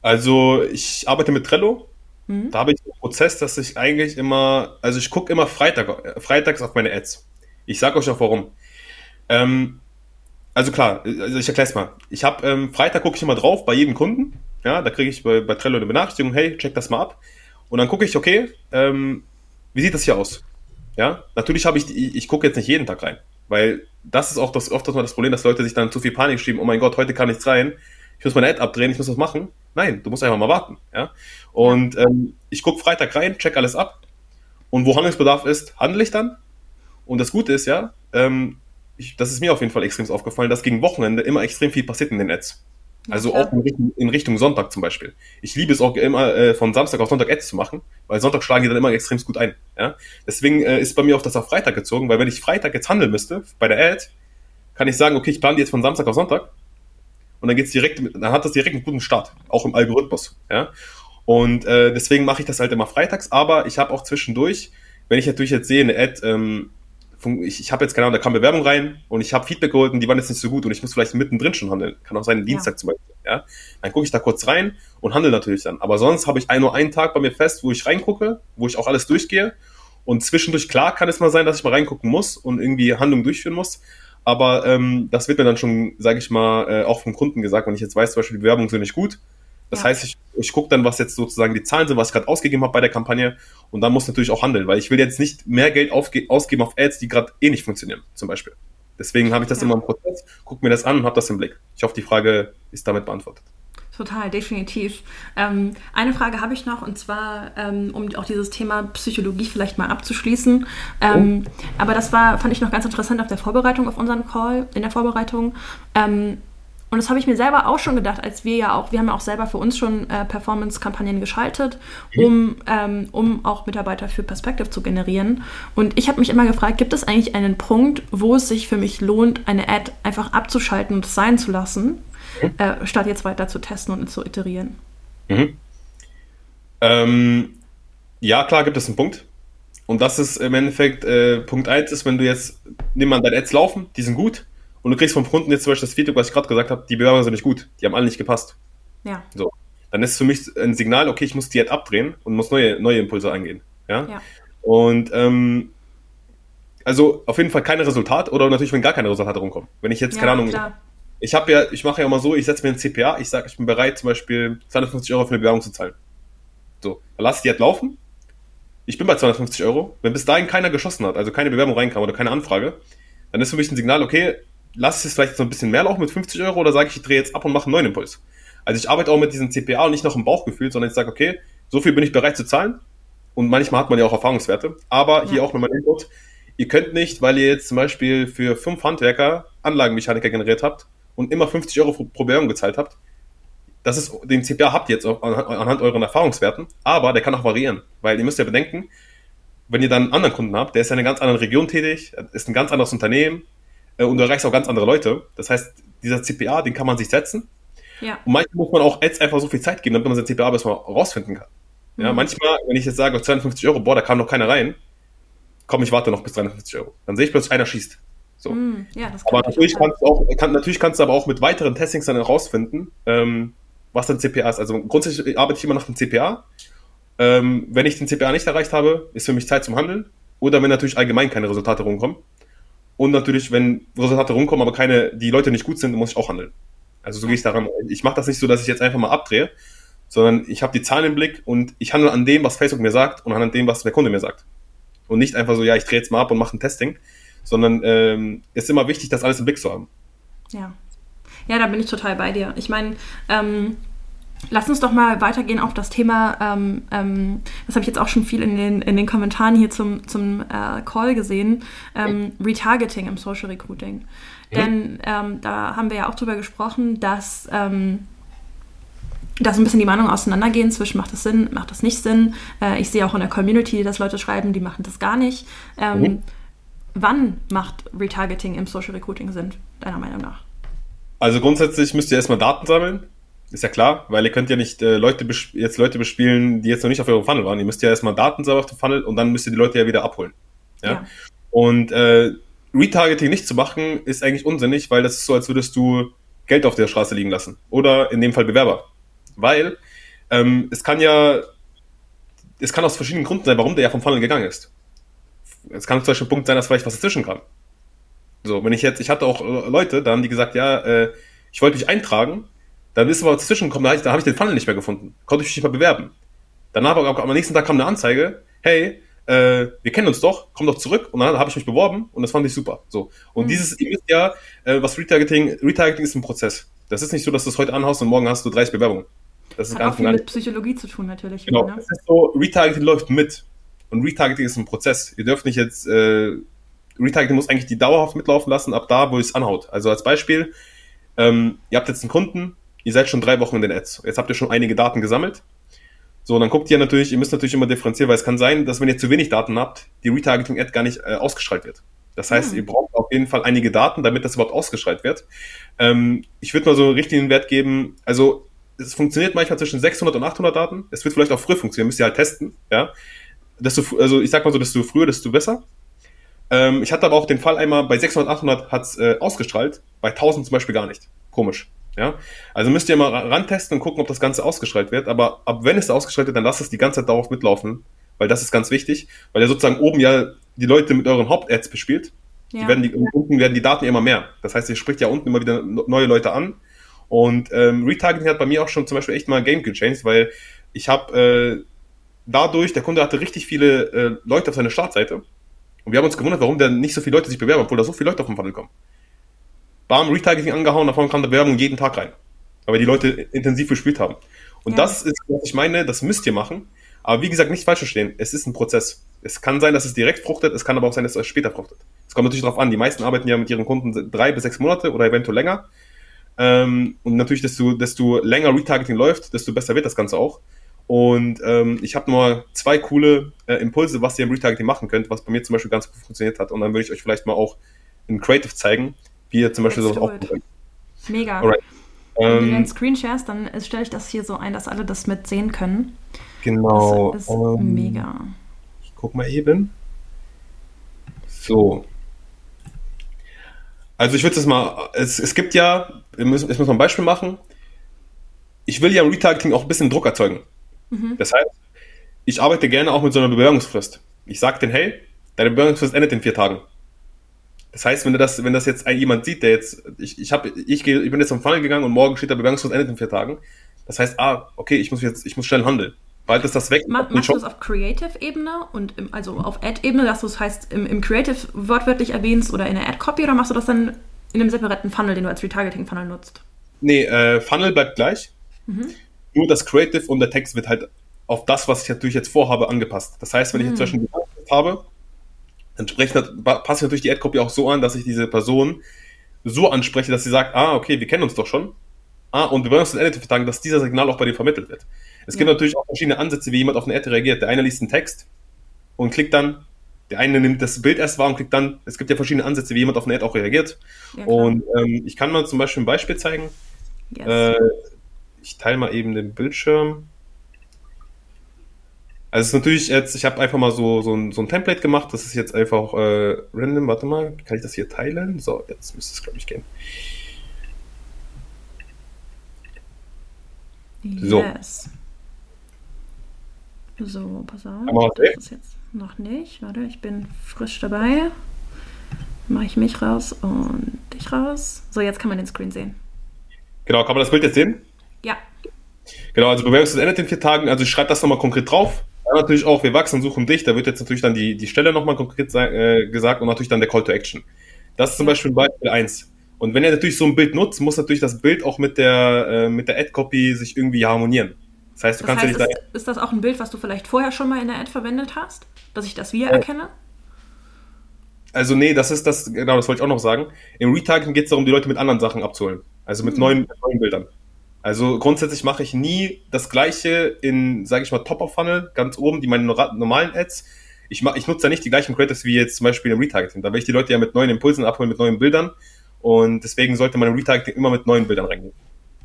Also ich arbeite mit Trello. Mhm. Da habe ich einen Prozess, dass ich eigentlich immer, also ich gucke immer Freitag, freitags auf meine Ads. Ich sage euch auch warum. Ähm, also klar, also ich erkläre es mal. Ich habe ähm, Freitag gucke ich immer drauf bei jedem Kunden. Ja, da kriege ich bei, bei Trello eine Benachrichtigung, hey, check das mal ab. Und dann gucke ich, okay, ähm, wie sieht das hier aus? Ja, natürlich habe ich, ich, ich gucke jetzt nicht jeden Tag rein, weil das ist auch das, oft das Problem, dass Leute sich dann zu viel Panik schieben, oh mein Gott, heute kann nichts rein, ich muss meine Ad abdrehen, ich muss was machen. Nein, du musst einfach mal warten. Ja? Und ähm, ich gucke Freitag rein, check alles ab und wo Handlungsbedarf ist, handle ich dann. Und das Gute ist ja, ähm, ich, das ist mir auf jeden Fall extrem aufgefallen, dass gegen Wochenende immer extrem viel passiert in den Ads. Also auch in Richtung, in Richtung, Sonntag zum Beispiel. Ich liebe es auch immer, äh, von Samstag auf Sonntag Ads zu machen, weil Sonntag schlagen die dann immer extrem gut ein. Ja? Deswegen äh, ist bei mir auch das auf Freitag gezogen, weil wenn ich Freitag jetzt handeln müsste bei der Ad, kann ich sagen, okay, ich plane die jetzt von Samstag auf Sonntag und dann geht's direkt, dann hat das direkt einen guten Start, auch im Algorithmus. Ja? Und äh, deswegen mache ich das halt immer freitags, aber ich habe auch zwischendurch, wenn ich natürlich jetzt sehe, eine Ad ähm, ich, ich habe jetzt keine Ahnung, da kam Bewerbung rein und ich habe Feedback geholt und die waren jetzt nicht so gut und ich muss vielleicht mittendrin schon handeln. Kann auch sein, Dienstag ja. zum Beispiel. Ja? Dann gucke ich da kurz rein und handle natürlich dann. Aber sonst habe ich ein, nur einen Tag bei mir fest, wo ich reingucke, wo ich auch alles durchgehe. Und zwischendurch, klar, kann es mal sein, dass ich mal reingucken muss und irgendwie Handlungen durchführen muss. Aber ähm, das wird mir dann schon, sage ich mal, äh, auch vom Kunden gesagt, wenn ich jetzt weiß, zum Beispiel, die Bewerbungen sind nicht gut, Das ja. heißt, ich, ich gucke dann, was jetzt sozusagen die Zahlen sind, was ich gerade ausgegeben habe bei der Kampagne und dann muss natürlich auch handeln, weil ich will jetzt nicht mehr Geld ausgeben auf Ads, die gerade eh nicht funktionieren, zum Beispiel. Deswegen habe ich das ja. immer im Prozess, gucke mir das an und habe das im Blick. Ich hoffe, die Frage ist damit beantwortet. Total, definitiv. Ähm, eine Frage habe ich noch und zwar, ähm, um auch dieses Thema Psychologie vielleicht mal abzuschließen. Ähm, oh. Aber das war, fand ich noch ganz interessant auf der Vorbereitung auf unseren Call, in der Vorbereitung. Und das habe ich mir selber auch schon gedacht, als wir ja auch, wir haben ja auch selber für uns schon äh, Performance-Kampagnen geschaltet, mhm. um, ähm, um auch Mitarbeiter für Perspective zu generieren. Und ich habe mich immer gefragt, gibt es eigentlich einen Punkt, wo es sich für mich lohnt, eine Ad einfach abzuschalten und es sein zu lassen, mhm. äh, statt jetzt weiter zu testen und zu iterieren? Mhm. Ähm, ja, klar gibt es einen Punkt. Und das ist im Endeffekt äh, Punkt 1 ist, wenn du jetzt, nimm mal deine Ads laufen, die sind gut, und du kriegst vom Kunden jetzt zum Beispiel das Feedback, was ich gerade gesagt habe, die Bewerbungen sind nicht gut, die haben alle nicht gepasst. Ja. So. Dann ist es für mich ein Signal, okay, ich muss die jetzt abdrehen und muss neue, neue Impulse eingehen. Ja. ja. Und ähm, also auf jeden Fall keine Resultat oder natürlich, wenn gar keine Resultate rumkommen. Wenn ich jetzt, ja, keine Ahnung, klar. ich habe ja, ich mache ja immer so, ich setze mir ein CPA, ich sage, ich bin bereit, zum Beispiel 250 Euro für eine Bewerbung zu zahlen. So, dann lass die jetzt laufen. Ich bin bei 250 Euro. Wenn bis dahin keiner geschossen hat, also keine Bewerbung reinkam oder keine Anfrage, dann ist für mich ein Signal, okay, lasse ich es vielleicht so ein bisschen mehr laufen mit 50 Euro oder sage ich, ich drehe jetzt ab und mache einen neuen Impuls. Also ich arbeite auch mit diesem CPA und nicht noch im Bauchgefühl, sondern ich sage, okay, so viel bin ich bereit zu zahlen. Und manchmal hat man ja auch Erfahrungswerte. Aber hier ja. auch nochmal Input. Ihr könnt nicht, weil ihr jetzt zum Beispiel für fünf Handwerker Anlagenmechaniker generiert habt und immer 50 Euro pro Bewerbung gezahlt habt, das ist, den CPA habt ihr jetzt anhand euren Erfahrungswerten, aber der kann auch variieren. Weil ihr müsst ja bedenken, wenn ihr dann einen anderen Kunden habt, der ist ja in einer ganz anderen Region tätig, ist ein ganz anderes Unternehmen, und du erreichst auch ganz andere Leute. Das heißt, dieser CPA, den kann man sich setzen. Ja. Und manchmal muss man auch Ads einfach so viel Zeit geben, damit man sein CPA erstmal rausfinden kann. Ja, mhm. manchmal, wenn ich jetzt sage, 250 Euro, boah, da kam noch keiner rein, komm, ich warte noch bis 350 Euro. Dann sehe ich plötzlich, einer schießt. So. Mm, ja, aber natürlich kannst, du auch, kann, natürlich kannst du aber auch mit weiteren Testings dann herausfinden, ähm, was dein CPA ist. Also grundsätzlich arbeite ich immer nach dem CPA. Ähm, wenn ich den CPA nicht erreicht habe, ist für mich Zeit zum Handeln. Oder wenn natürlich allgemein keine Resultate rumkommen. Und natürlich, wenn Resultate rumkommen, aber keine, die Leute nicht gut sind, muss ich auch handeln. Also so gehe ich daran. Ich mache das nicht so, dass ich jetzt einfach mal abdrehe, sondern ich habe die Zahlen im Blick und ich handle an dem, was Facebook mir sagt und an dem, was der Kunde mir sagt. Und nicht einfach so, ja, ich drehe jetzt mal ab und mache ein Testing, sondern ähm, ist immer wichtig, das alles im Blick zu haben. Ja. Ja, da bin ich total bei dir. Ich meine, ähm, Lass uns doch mal weitergehen auf das Thema, ähm, ähm, das habe ich jetzt auch schon viel in den, in den Kommentaren hier zum, zum äh, Call gesehen, ähm, Retargeting im Social Recruiting. Ja. Denn ähm, da haben wir ja auch drüber gesprochen, dass, ähm, dass ein bisschen die Meinungen auseinandergehen zwischen macht das Sinn, macht das nicht Sinn. Äh, ich sehe auch in der Community, dass Leute schreiben, die machen das gar nicht. Mhm. Wann macht Retargeting im Social Recruiting Sinn, deiner Meinung nach? Also grundsätzlich müsst ihr erstmal Daten sammeln ist ja klar, weil ihr könnt ja nicht äh, Leute jetzt Leute bespielen, die jetzt noch nicht auf eurem Funnel waren. Ihr müsst ja erstmal Daten sauber auf dem Funnel und dann müsst ihr die Leute ja wieder abholen. Ja. ja. Und äh, Retargeting nicht zu machen, ist eigentlich unsinnig, weil das ist so, als würdest du Geld auf der Straße liegen lassen. Oder in dem Fall Bewerber. Weil ähm, es kann ja, es kann aus verschiedenen Gründen sein, warum der ja vom Funnel gegangen ist. Es kann zum Beispiel ein Punkt sein, dass vielleicht was dazwischen kam. So, wenn ich jetzt, ich hatte auch Leute, da haben die gesagt, ja, äh, ich wollte mich eintragen, dann ist aber dazwischen gekommen, da habe ich, hab ich den Funnel nicht mehr gefunden. Konnte ich mich nicht mehr bewerben. Danach, aber am nächsten Tag kam eine Anzeige, hey, äh, wir kennen uns doch, komm doch zurück. Und dann habe ich mich beworben und das fand ich super. So. Und mhm. dieses, ihr wisst ja, äh, was Retargeting, Retargeting ist ein Prozess. Das ist nicht so, dass du es heute anhaust und morgen hast du 30 Bewerbungen. Das ist Hat ganz auch viel mit Psychologie zu tun natürlich. Genau. Ne? Das ist so, Retargeting läuft mit. Und Retargeting ist ein Prozess. Ihr dürft nicht jetzt, äh, Retargeting muss eigentlich die dauerhaft mitlaufen lassen, ab da, wo es anhaut. Also als Beispiel, ähm, ihr habt jetzt einen Kunden, ihr seid schon drei Wochen in den Ads. Jetzt habt ihr schon einige Daten gesammelt. So, dann guckt ihr natürlich, ihr müsst natürlich immer differenzieren, weil es kann sein, dass wenn ihr zu wenig Daten habt, die Retargeting-Ad gar nicht äh, ausgestrahlt wird. Das heißt, mhm. ihr braucht auf jeden Fall einige Daten, damit das überhaupt ausgestrahlt wird. Ähm, ich würde mal so einen richtigen Wert geben, also es funktioniert manchmal zwischen 600 und 800 Daten. Es wird vielleicht auch früh funktionieren, müsst ihr halt testen, ja. Desto, also ich sag mal so, desto früher, desto besser. Ähm, ich hatte aber auch den Fall einmal, bei 600, 800 hat es äh, ausgestrahlt, bei 1000 zum Beispiel gar nicht. Komisch. Ja? Also müsst ihr mal rantesten und gucken, ob das Ganze ausgestrahlt wird. Aber ab wenn es ausgestrahlt wird, dann lasst es die ganze Zeit darauf mitlaufen, weil das ist ganz wichtig, weil ihr sozusagen oben ja die Leute mit euren Haupt-Ads bespielt. Ja. Die werden die, unten werden die Daten immer mehr. Das heißt, ihr spricht ja unten immer wieder neue Leute an Und ähm, Retargeting hat bei mir auch schon zum Beispiel echt mal ein Game gechanged, weil ich habe äh, dadurch, der Kunde hatte richtig viele äh, Leute auf seiner Startseite. Und wir haben uns gewundert, warum da nicht so viele Leute sich bewerben, obwohl da so viele Leute auf den Funnel kommen. Bam, Retargeting angehauen, davon kam der Bewerbung jeden Tag rein. Weil die Leute intensiv gespielt haben. Und ja. das ist, was ich meine, das müsst ihr machen. Aber wie gesagt, nicht falsch verstehen. Es ist ein Prozess. Es kann sein, dass es direkt fruchtet, es kann aber auch sein, dass es später fruchtet. Es kommt natürlich darauf an. Die meisten arbeiten ja mit ihren Kunden drei bis sechs Monate oder eventuell länger. Ähm, und natürlich, desto, desto länger Retargeting läuft, desto besser wird das Ganze auch. Und ähm, ich habe nur zwei coole äh, Impulse, was ihr im Retargeting machen könnt, was bei mir zum Beispiel ganz gut funktioniert hat. Und dann würde ich euch vielleicht mal auch in Creative zeigen, wie ihr zum Beispiel sowas aufbauen könnt. Mega. Alright. Wenn du den ähm, Screen sharest, dann stelle ich das hier so ein, dass alle das mit sehen können. Genau. Das ist ähm, mega. Ich guck mal eben. So. Also ich würde es mal, es, es gibt ja, ich muss, ich muss mal ein Beispiel machen. Ich will ja im Retargeting auch ein bisschen Druck erzeugen. Mhm. Das heißt, ich arbeite gerne auch mit so einer Bewerbungsfrist. Ich sage denen, hey, deine Bewerbungsfrist endet in vier Tagen. Das heißt, wenn das, wenn das jetzt jemand sieht, der jetzt, ich, ich, hab, ich, geh, ich bin jetzt zum Funnel gegangen und morgen steht der Bewerbungsfrist endet in vier Tagen. Das heißt, ah, okay, ich muss jetzt, ich muss schnell handeln. Bald ist das weg. Ma machst du das auf Creative-Ebene und im, also auf Ad-Ebene, dass du es heißt im, im Creative wortwörtlich erwähnst oder in der Ad-Copy oder machst du das dann in einem separaten Funnel, den du als Retargeting-Funnel nutzt? Nee, äh, Funnel bleibt gleich. Mhm. Nur das Creative und der Text wird halt auf das, was ich natürlich jetzt vorhabe, angepasst. Das heißt, wenn mhm. ich jetzt zum Beispiel habe, entsprechend passe ich natürlich die Ad-Copy auch so an, dass ich diese Person so anspreche, dass sie sagt, ah, okay, wir kennen uns doch schon. Ah, und wir wollen uns das Editing vertagen, dass dieser Signal auch bei dir vermittelt wird. Es ja. gibt natürlich auch verschiedene Ansätze, wie jemand auf eine Ad reagiert. Der eine liest einen Text und klickt dann, der eine nimmt das Bild erst wahr und klickt dann, es gibt ja verschiedene Ansätze, wie jemand auf eine Ad auch reagiert. Ja, und ähm, ich kann mal zum Beispiel ein Beispiel zeigen. Yes. Äh, ich teile mal eben den Bildschirm. Also es ist natürlich jetzt, ich habe einfach mal so, so, ein, so ein Template gemacht, das ist jetzt einfach äh, random, warte mal, kann ich das hier teilen? So, jetzt müsste es, glaube ich, gehen. Yes. So. So, pass auf. Das ist jetzt noch nicht. Warte, ich bin frisch dabei. Mache ich mich raus und dich raus. So, jetzt kann man den Screen sehen. Genau, kann man das Bild jetzt sehen? Ja. Genau, also Bewerbungsfrist endet in vier Tagen. Also ich schreibe das nochmal konkret drauf. Dann natürlich auch, wir wachsen, suchen dich. Da wird jetzt natürlich dann die, die Stelle nochmal konkret äh, gesagt und natürlich dann der Call to Action. Das ist zum Beispiel Beispiel 1. Und wenn ihr natürlich so ein Bild nutzt, muss natürlich das Bild auch mit der, äh, mit der Ad-Copy sich irgendwie harmonieren. Das heißt, du das kannst heißt, ja nicht ist, ist das auch ein Bild, was du vielleicht vorher schon mal in der Ad verwendet hast? Dass ich das wir erkenne? Also nee, das ist das, genau, das wollte ich auch noch sagen. Im Retargeting geht es darum, die Leute mit anderen Sachen abzuholen. Also mit, hm. neuen, mit neuen Bildern. Also grundsätzlich mache ich nie das gleiche in, sage ich mal, Top-of-Funnel, ganz oben, die meine normalen Ads. Ich, mach, ich nutze da nicht die gleichen Creatives wie jetzt zum Beispiel im Retargeting. Da will ich die Leute ja mit neuen Impulsen abholen, mit neuen Bildern. Und deswegen sollte man im Retargeting immer mit neuen Bildern reingehen.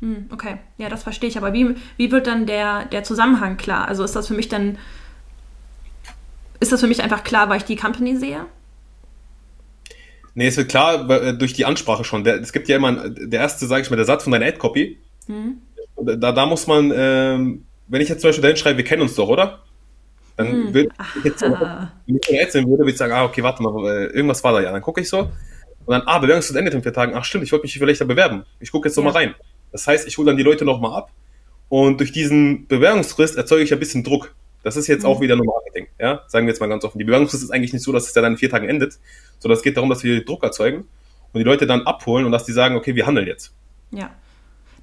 Hm, okay, ja, das verstehe ich. Aber wie, wie wird dann der, der Zusammenhang klar? Also ist das für mich dann, ist das für mich einfach klar, weil ich die Company sehe? Nee, es wird klar äh, durch die Ansprache schon. Der, es gibt ja immer, der erste, sage ich mal, der Satz von deiner Ad-Copy, Mhm. Da, da muss man, ähm, wenn ich jetzt zum Beispiel dahin schreibe, wir kennen uns doch, oder? Dann mhm. würde ich jetzt, wenn ich erzählen würde, würde ich sagen, ah, okay, warte mal, äh, irgendwas war da ja. Dann gucke ich so und dann, ah, Bewerbungsfrist endet in vier Tagen. Ach stimmt, ich wollte mich vielleicht da bewerben. Ich gucke jetzt ja. noch mal rein. Das heißt, ich hole dann die Leute noch mal ab und durch diesen Bewerbungsfrist erzeuge ich ein bisschen Druck. Das ist jetzt mhm. auch wieder nur Marketing, ja? Sagen wir jetzt mal ganz offen. Die Bewerbungsfrist ist eigentlich nicht so, dass es ja dann in vier Tagen endet, sondern es geht darum, dass wir Druck erzeugen und die Leute dann abholen und dass die sagen, okay, wir handeln jetzt. Ja.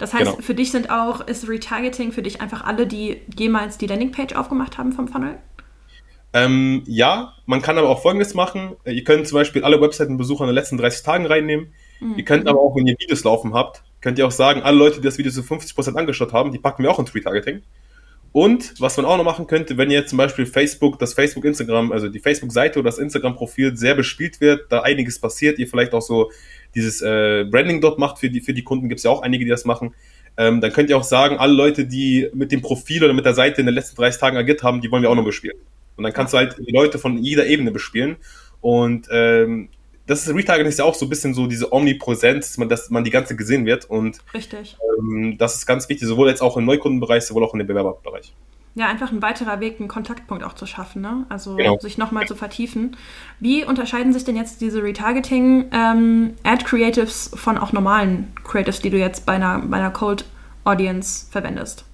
Das heißt, genau. für dich sind auch, ist Retargeting für dich einfach alle, die jemals die Landingpage aufgemacht haben vom Funnel? Ähm, ja, man kann aber auch Folgendes machen. Ihr könnt zum Beispiel alle Webseitenbesucher in den letzten 30 Tagen reinnehmen. Mhm. Ihr könnt aber auch, wenn ihr Videos laufen habt, könnt ihr auch sagen, alle Leute, die das Video zu 50% angeschaut haben, die packen wir auch ins Retargeting. Und was man auch noch machen könnte, wenn ihr zum Beispiel Facebook, das Facebook, Instagram, also die Facebook-Seite oder das Instagram-Profil sehr bespielt wird, da einiges passiert, ihr vielleicht auch so dieses äh, Branding dort macht für die, für die Kunden, gibt es ja auch einige, die das machen. Ähm, dann könnt ihr auch sagen, alle Leute, die mit dem Profil oder mit der Seite in den letzten 30 Tagen agiert haben, die wollen wir auch noch bespielen. Und dann kannst du halt die Leute von jeder Ebene bespielen. Und ähm, das ist Retargeting ist ja auch so ein bisschen so diese Omnipräsenz, dass man, dass man die ganze gesehen wird. Und Richtig. Ähm, das ist ganz wichtig, sowohl jetzt auch im Neukundenbereich, sowohl auch in dem Bewerberbereich. Ja, einfach ein weiterer Weg, einen Kontaktpunkt auch zu schaffen, ne? Also genau. sich nochmal zu vertiefen. Wie unterscheiden sich denn jetzt diese Retargeting-Ad-Creatives ähm, von auch normalen Creatives, die du jetzt bei einer, bei einer Cold Audience verwendest?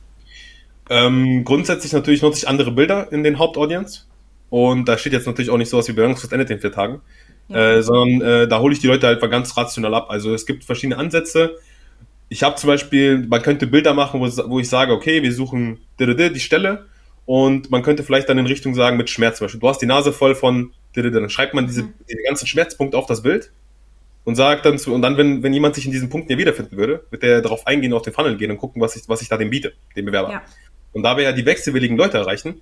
Ähm, grundsätzlich natürlich nutze ich andere Bilder in den Hauptaudience. Und da steht jetzt natürlich auch nicht sowas wie Bewerbungsfrist endet in vier Tagen. Ja. Äh, sondern äh, da hole ich die Leute halt ganz rational ab. Also es gibt verschiedene Ansätze ich habe zum Beispiel, man könnte Bilder machen, wo, wo ich sage, okay, wir suchen die Stelle und man könnte vielleicht dann in Richtung sagen mit Schmerz zum Beispiel. Du hast die Nase voll von, dann schreibt man diese, mhm. diese ganzen Schmerzpunkte auf das Bild und sagt dann zu, und dann, wenn, wenn jemand sich in diesen Punkten hier wiederfinden würde, wird der darauf eingehen, auf den Funnel gehen und gucken, was ich, was ich da dem biete, dem Bewerber. Ja. Und da wir ja die wechselwilligen Leute erreichen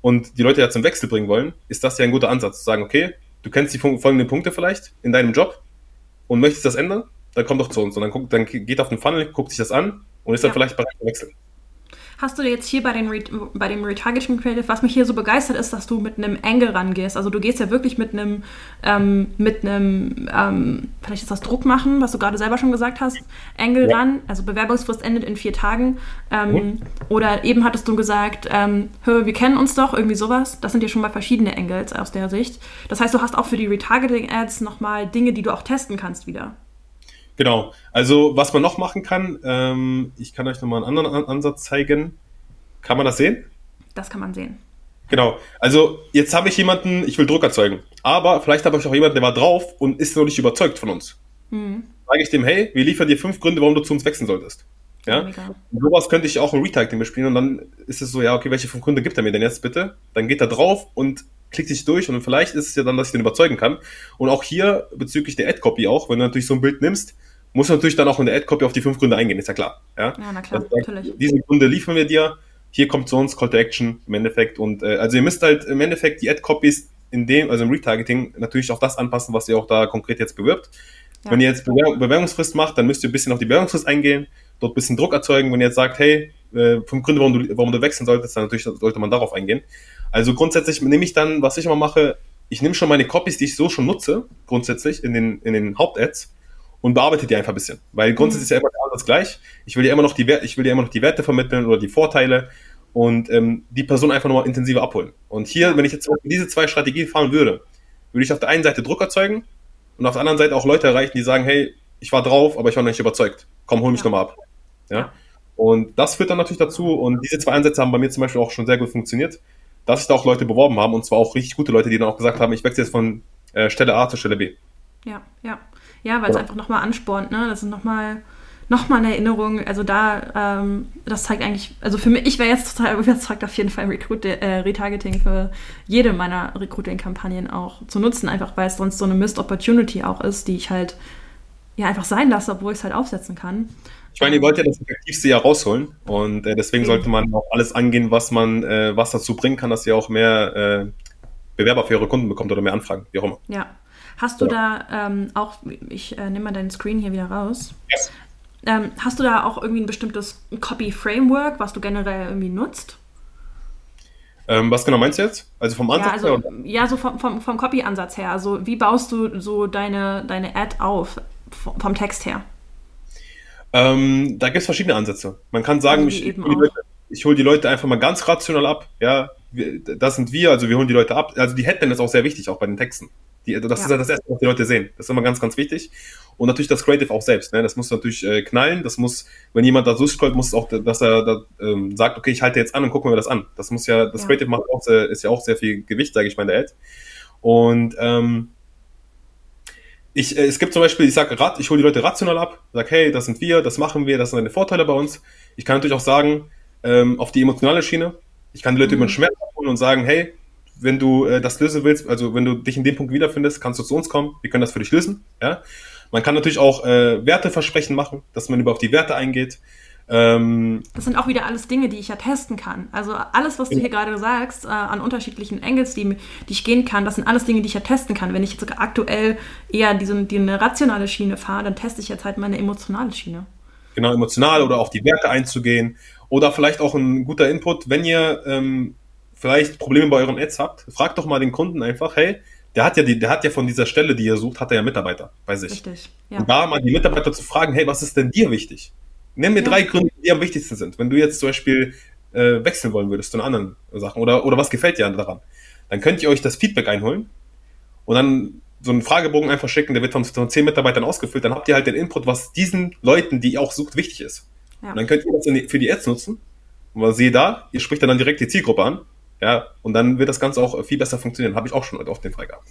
und die Leute ja zum Wechsel bringen wollen, ist das ja ein guter Ansatz, zu sagen, okay, du kennst die folgenden Punkte vielleicht in deinem Job und möchtest das ändern, dann kommt doch zu uns. Und dann, guckt, dann geht auf den Funnel, guckt sich das an und ist dann vielleicht bereit zu wechseln. Hast du jetzt hier bei, den Re bei dem Retargeting Creative, was mich hier so begeistert ist, dass du mit einem Angle rangehst. Also du gehst ja wirklich mit einem, ähm, mit einem, ähm, vielleicht ist das Druck machen, was du gerade selber schon gesagt hast, Angle ja. ran. Also Bewerbungsfrist endet in vier Tagen. Ähm, mhm. Oder eben hattest du gesagt, ähm, hör, wir kennen uns doch, irgendwie sowas. Das sind ja schon mal verschiedene Angles aus der Sicht. Das heißt, du hast auch für die Retargeting Ads nochmal Dinge, die du auch testen kannst wieder. Genau. Also, was man noch machen kann, ähm, ich kann euch nochmal einen anderen Ansatz zeigen. Kann man das sehen? Das kann man sehen. Genau. Also, jetzt habe ich jemanden, ich will Druck erzeugen. Aber vielleicht habe ich auch jemanden, der war drauf und ist noch nicht überzeugt von uns. Mhm. Sage ich dem, hey, wir liefern dir fünf Gründe, warum du zu uns wechseln solltest. Ja. Und sowas könnte ich auch im Retargeting bespielen und dann ist es so, ja, okay, welche fünf Gründe gibt er mir denn jetzt bitte? Dann geht er drauf und klickt sich durch und vielleicht ist es ja dann, dass ich den überzeugen kann. Und auch hier bezüglich der Ad-Copy auch, wenn du natürlich so ein Bild nimmst, muss natürlich dann auch in der Ad-Copy auf die fünf Gründe eingehen, ist ja klar. Ja, ja na klar, also, natürlich. Diese Gründe liefern wir dir, hier kommt zu uns Call to Action im Endeffekt und äh, also ihr müsst halt im Endeffekt die Ad-Copies in dem, also im Retargeting natürlich auch das anpassen, was ihr auch da konkret jetzt bewirbt. Ja. Wenn ihr jetzt Bewerbung, Bewerbungsfrist macht, dann müsst ihr ein bisschen auf die Bewerbungsfrist eingehen, dort ein bisschen Druck erzeugen. Wenn ihr jetzt sagt, hey, äh, fünf Gründe, warum du, warum du wechseln solltest, dann natürlich sollte man darauf eingehen. Also grundsätzlich nehme ich dann, was ich immer mache, ich nehme schon meine Copies, die ich so schon nutze, grundsätzlich in den, in den Hauptads und bearbeitet die einfach ein bisschen. Weil grundsätzlich mhm. ist ja immer alles gleich. Ich will dir immer noch die Werte, ich will dir immer noch die Werte vermitteln oder die Vorteile und ähm, die Person einfach nochmal intensiver abholen. Und hier, wenn ich jetzt diese zwei Strategien fahren würde, würde ich auf der einen Seite Druck erzeugen und auf der anderen Seite auch Leute erreichen, die sagen, hey, ich war drauf, aber ich war noch nicht überzeugt. Komm, hol mich ja. nochmal ab. Ja? Und das führt dann natürlich dazu, und diese zwei Ansätze haben bei mir zum Beispiel auch schon sehr gut funktioniert, dass sich da auch Leute beworben haben, und zwar auch richtig gute Leute, die dann auch gesagt haben, ich wechsle jetzt von äh, Stelle A zur Stelle B. Ja, ja. Ja, weil es einfach nochmal anspornt, ne? Das ist nochmal noch mal eine Erinnerung. Also da, ähm, das zeigt eigentlich, also für mich, ich wäre jetzt total (laughs) überzeugt, auf jeden Fall Recruit, äh, Retargeting für jede meiner Recruiting-Kampagnen auch zu nutzen, einfach weil es sonst so eine Missed Opportunity auch ist, die ich halt ja einfach sein lasse, obwohl ich es halt aufsetzen kann. Ich meine, ihr wollt ja das Effektivste ja rausholen und äh, deswegen sollte man auch alles angehen, was man, äh, was dazu bringen kann, dass ihr auch mehr äh, Bewerber für eure Kunden bekommt oder mehr Anfragen, wie auch immer. Ja, Hast du ja. da ähm, auch, ich äh, nehme mal deinen Screen hier wieder raus. Yes. Ähm, hast du da auch irgendwie ein bestimmtes Copy-Framework, was du generell irgendwie nutzt? Ähm, was genau meinst du jetzt? Also vom Ansatz ja, also, her? Ja, so vom, vom, vom Copy-Ansatz her. Also wie baust du so deine, deine Ad auf vom Text her? Ähm, da gibt es verschiedene Ansätze. Man kann sagen, also ich, ich hole die Leute einfach mal ganz rational ab. Ja, wir, das sind wir, also wir holen die Leute ab. Also die Headline ist auch sehr wichtig, auch bei den Texten. Die, das ja. ist ja das Erste, was die Leute sehen. Das ist immer ganz, ganz wichtig. Und natürlich das Creative auch selbst. Ne? Das muss natürlich äh, knallen. Das muss, wenn jemand da durchscrollt, muss es auch, dass er da, ähm, sagt, okay, ich halte jetzt an und gucken wir das an. Das muss ja, das ja. Creative macht auch sehr, ist ja auch sehr viel Gewicht, sage ich mal, in der Ad. Und ähm, ich, äh, es gibt zum Beispiel, ich sage, ich hole die Leute rational ab, sage, hey, das sind wir, das machen wir, das sind deine Vorteile bei uns. Ich kann natürlich auch sagen, ähm, auf die emotionale Schiene, ich kann die Leute mhm. über den Schmerz abholen und sagen, hey, wenn du äh, das lösen willst, also wenn du dich in dem Punkt wiederfindest, kannst du zu uns kommen. Wir können das für dich lösen. Ja? Man kann natürlich auch äh, Werteversprechen machen, dass man über auf die Werte eingeht. Ähm, das sind auch wieder alles Dinge, die ich ja testen kann. Also alles, was du hier gerade sagst, äh, an unterschiedlichen Angles, die, die ich gehen kann, das sind alles Dinge, die ich ja testen kann. Wenn ich jetzt sogar aktuell eher diese, die eine rationale Schiene fahre, dann teste ich jetzt halt meine emotionale Schiene. Genau, emotional oder auf die Werte einzugehen. Oder vielleicht auch ein guter Input, wenn ihr ähm, vielleicht Probleme bei euren Ads habt, fragt doch mal den Kunden einfach, hey, der hat ja die, der hat ja von dieser Stelle, die ihr sucht, hat er ja Mitarbeiter bei sich. Richtig. Ja. Und da mal die Mitarbeiter zu fragen, hey, was ist denn dir wichtig? Nenn mir ja. drei Gründe, die am wichtigsten sind. Wenn du jetzt zum Beispiel äh, wechseln wollen würdest zu anderen Sachen oder, oder was gefällt dir daran, dann könnt ihr euch das Feedback einholen und dann so einen Fragebogen einfach schicken, der wird von, von zehn Mitarbeitern ausgefüllt, dann habt ihr halt den Input, was diesen Leuten, die ihr auch sucht, wichtig ist. Ja. Und dann könnt ihr das die, für die Ads nutzen. Und was seht da, ihr spricht dann direkt die Zielgruppe an. Ja, und dann wird das Ganze auch viel besser funktionieren. Habe ich auch schon auf den Fall gehabt.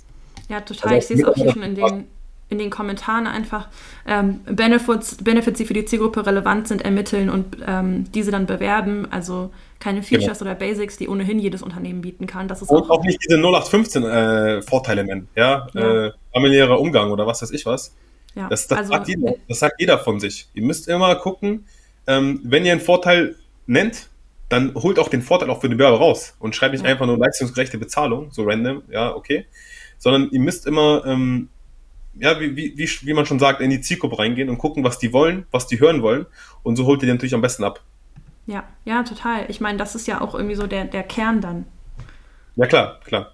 Ja, total. Also ich sehe es auch hier schon in den, in den Kommentaren einfach ähm, Benefits, Benefits, die für die Zielgruppe relevant sind, ermitteln und ähm, diese dann bewerben. Also keine genau. Features genau. oder Basics, die ohnehin jedes Unternehmen bieten kann. Das ist und auch, auch nicht diese 0815 äh, Vorteile nennen, ja, ja. Äh, familiärer Umgang oder was weiß ich was. Ja. Das, das, also, sagt jeder, das sagt jeder von sich. Ihr müsst immer gucken, ähm, wenn ihr einen Vorteil nennt, dann holt auch den Vorteil auch für den Bewerber raus und schreibt nicht ja. einfach nur leistungsgerechte Bezahlung, so random, ja, okay, sondern ihr müsst immer, ähm, ja, wie, wie, wie, wie man schon sagt, in die Zielgruppe reingehen und gucken, was die wollen, was die hören wollen und so holt ihr die natürlich am besten ab. Ja, ja, total. Ich meine, das ist ja auch irgendwie so der, der Kern dann. Ja, klar, klar.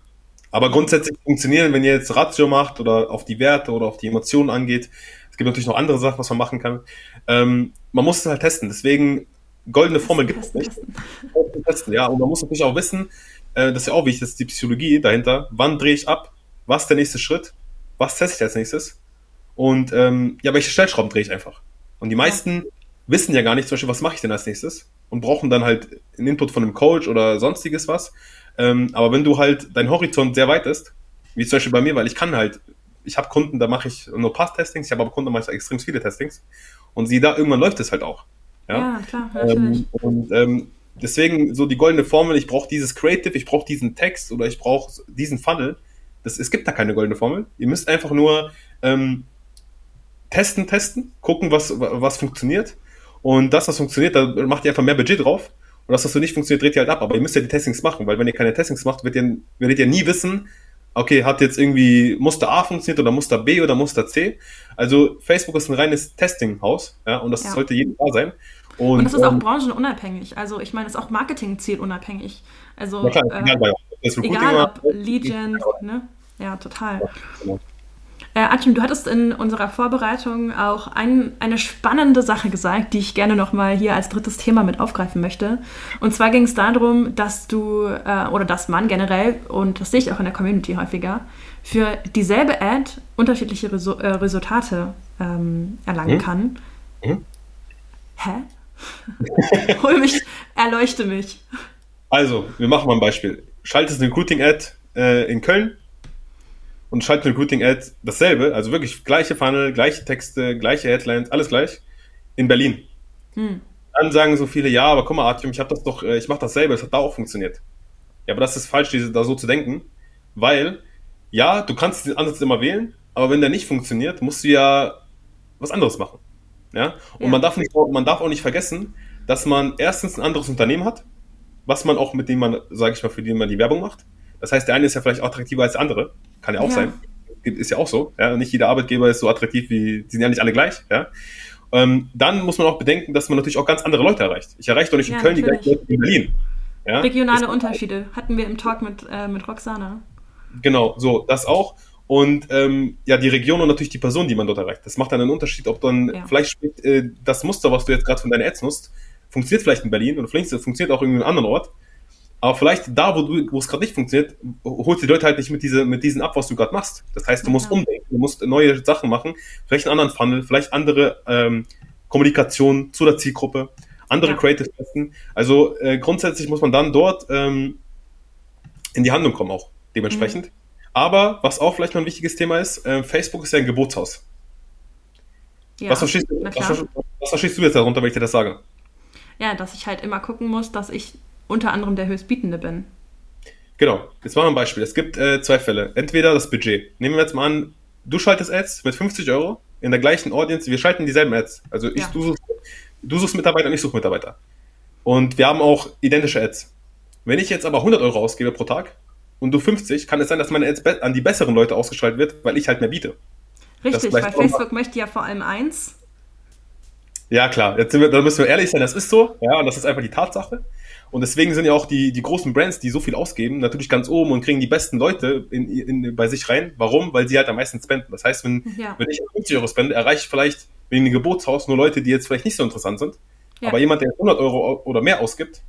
Aber grundsätzlich funktionieren, wenn ihr jetzt Ratio macht oder auf die Werte oder auf die Emotionen angeht. Es gibt natürlich noch andere Sachen, was man machen kann. Ähm, man muss es halt testen. Deswegen, goldene Formel gibt es nicht. (laughs) Testen, ja, und man muss natürlich auch wissen, äh, das ist ja auch wichtig, das ist die Psychologie dahinter. Wann drehe ich ab? Was ist der nächste Schritt? Was teste ich als nächstes? Und ähm, ja, welche Stellschrauben drehe ich einfach? Und die meisten wissen ja gar nicht, zum Beispiel, was mache ich denn als nächstes? und brauchen dann halt einen Input von einem Coach oder sonstiges was. Ähm, aber wenn du halt dein Horizont sehr weit ist, wie zum Beispiel bei mir, weil ich kann halt, ich habe Kunden, da mache ich nur Pass-Testings, ich habe aber Kunden, da mache ich extrem viele Testings und sie da irgendwann läuft es halt auch. Ja, ja klar, natürlich. Ähm, und ähm, deswegen so die goldene Formel, ich brauche dieses Creative, ich brauche diesen Text oder ich brauche diesen Funnel. Das, es gibt da keine goldene Formel. Ihr müsst einfach nur ähm, testen, testen, gucken, was, was funktioniert und das, was funktioniert, da macht ihr einfach mehr Budget drauf. Und das, was so nicht funktioniert, dreht ihr halt ab. Aber ihr müsst ja die Testings machen, weil wenn ihr keine Testings macht, werdet ihr, werdet ihr nie wissen, okay, hat jetzt irgendwie Muster A funktioniert oder Muster B oder Muster C. Also Facebook ist ein reines Testing-Haus, ja, und das ja. sollte jedem da sein. Und, und das ist auch ähm, branchenunabhängig. Also ich meine, es ist auch Marketing-zielunabhängig. Also klar, äh, egal, egal ob Legion, ne? Ja, total. Genau. Äh, Achim, du hattest in unserer Vorbereitung auch ein, eine spannende Sache gesagt, die ich gerne nochmal hier als drittes Thema mit aufgreifen möchte. Und zwar ging es darum, dass du äh, oder dass man generell, und das sehe ich auch in der Community häufiger, für dieselbe Ad unterschiedliche Resu äh, Resultate ähm, erlangen mhm. kann. Mhm. Hä? (laughs) Hol mich, erleuchte mich. Also, wir machen mal ein Beispiel. Schaltest eine Recruiting-Ad äh, in Köln und schaltet Recruiting Ad dasselbe, also wirklich gleiche Funnel, gleiche Texte, gleiche Headlines, alles gleich in Berlin. Hm. Dann sagen so viele, ja, aber guck mal, Artyom, ich habe das doch, äh, ich mache dasselbe, das hat da auch funktioniert. Ja, aber das ist falsch, diese, da so zu denken, weil ja, du kannst den Ansatz immer wählen, aber wenn der nicht funktioniert, musst du ja was anderes machen. Ja? Und ja. man darf nicht, man darf auch nicht vergessen, dass man erstens ein anderes Unternehmen hat, was man auch mit dem man, sage ich mal, für den man die Werbung macht. Das heißt, der eine ist ja vielleicht attraktiver als der andere. Kann ja auch ja. sein. Ist ja auch so. Ja? Nicht jeder Arbeitgeber ist so attraktiv wie, die sind ja nicht alle gleich. Ja? Ähm, dann muss man auch bedenken, dass man natürlich auch ganz andere Leute erreicht. Ich erreiche doch nicht ja, in Köln natürlich. die gleichen Leute wie in Berlin. Ja? Regionale das Unterschiede hatten wir im Talk mit, äh, mit Roxana. Genau, so, das auch. Und ähm, ja, die Region und natürlich die Person, die man dort erreicht. Das macht dann einen Unterschied, ob dann ja. vielleicht äh, das Muster, was du jetzt gerade von deinen Ads nutzt, funktioniert vielleicht in Berlin oder vielleicht funktioniert auch in einem anderen Ort. Aber vielleicht da, wo du, wo es gerade nicht funktioniert, holst du die Leute halt nicht mit, diese, mit diesen ab, was du gerade machst. Das heißt, du musst ja. umdenken, du musst neue Sachen machen, vielleicht einen anderen Funnel, vielleicht andere ähm, Kommunikation zu der Zielgruppe, andere ja. Creative testen. Also äh, grundsätzlich muss man dann dort ähm, in die Handlung kommen auch, dementsprechend. Mhm. Aber was auch vielleicht noch ein wichtiges Thema ist, äh, Facebook ist ja ein Geburtshaus. Ja, was, verstehst du, was, was verstehst du jetzt darunter, wenn ich dir das sage? Ja, dass ich halt immer gucken muss, dass ich unter anderem der Höchstbietende bin. Genau, jetzt machen wir ein Beispiel. Es gibt äh, zwei Fälle. Entweder das Budget. Nehmen wir jetzt mal an, du schaltest Ads mit 50 Euro in der gleichen Audience. Wir schalten dieselben Ads. Also ich, ja. du, suchst, du suchst Mitarbeiter und ich suche Mitarbeiter. Und wir haben auch identische Ads. Wenn ich jetzt aber 100 Euro ausgebe pro Tag und du 50, kann es sein, dass meine Ads an die besseren Leute ausgeschaltet wird, weil ich halt mehr biete. Richtig, weil Facebook möchte ja vor allem eins. Ja, klar. Jetzt sind wir, da müssen wir ehrlich sein, das ist so. Ja, und das ist einfach die Tatsache. Und deswegen sind ja auch die, die großen Brands, die so viel ausgeben, natürlich ganz oben und kriegen die besten Leute in, in, bei sich rein. Warum? Weil sie halt am meisten spenden. Das heißt, wenn, ja. wenn ich 50 Euro spende, erreiche ich vielleicht wegen dem Geburtshaus nur Leute, die jetzt vielleicht nicht so interessant sind. Ja. Aber jemand, der 100 Euro oder mehr ausgibt,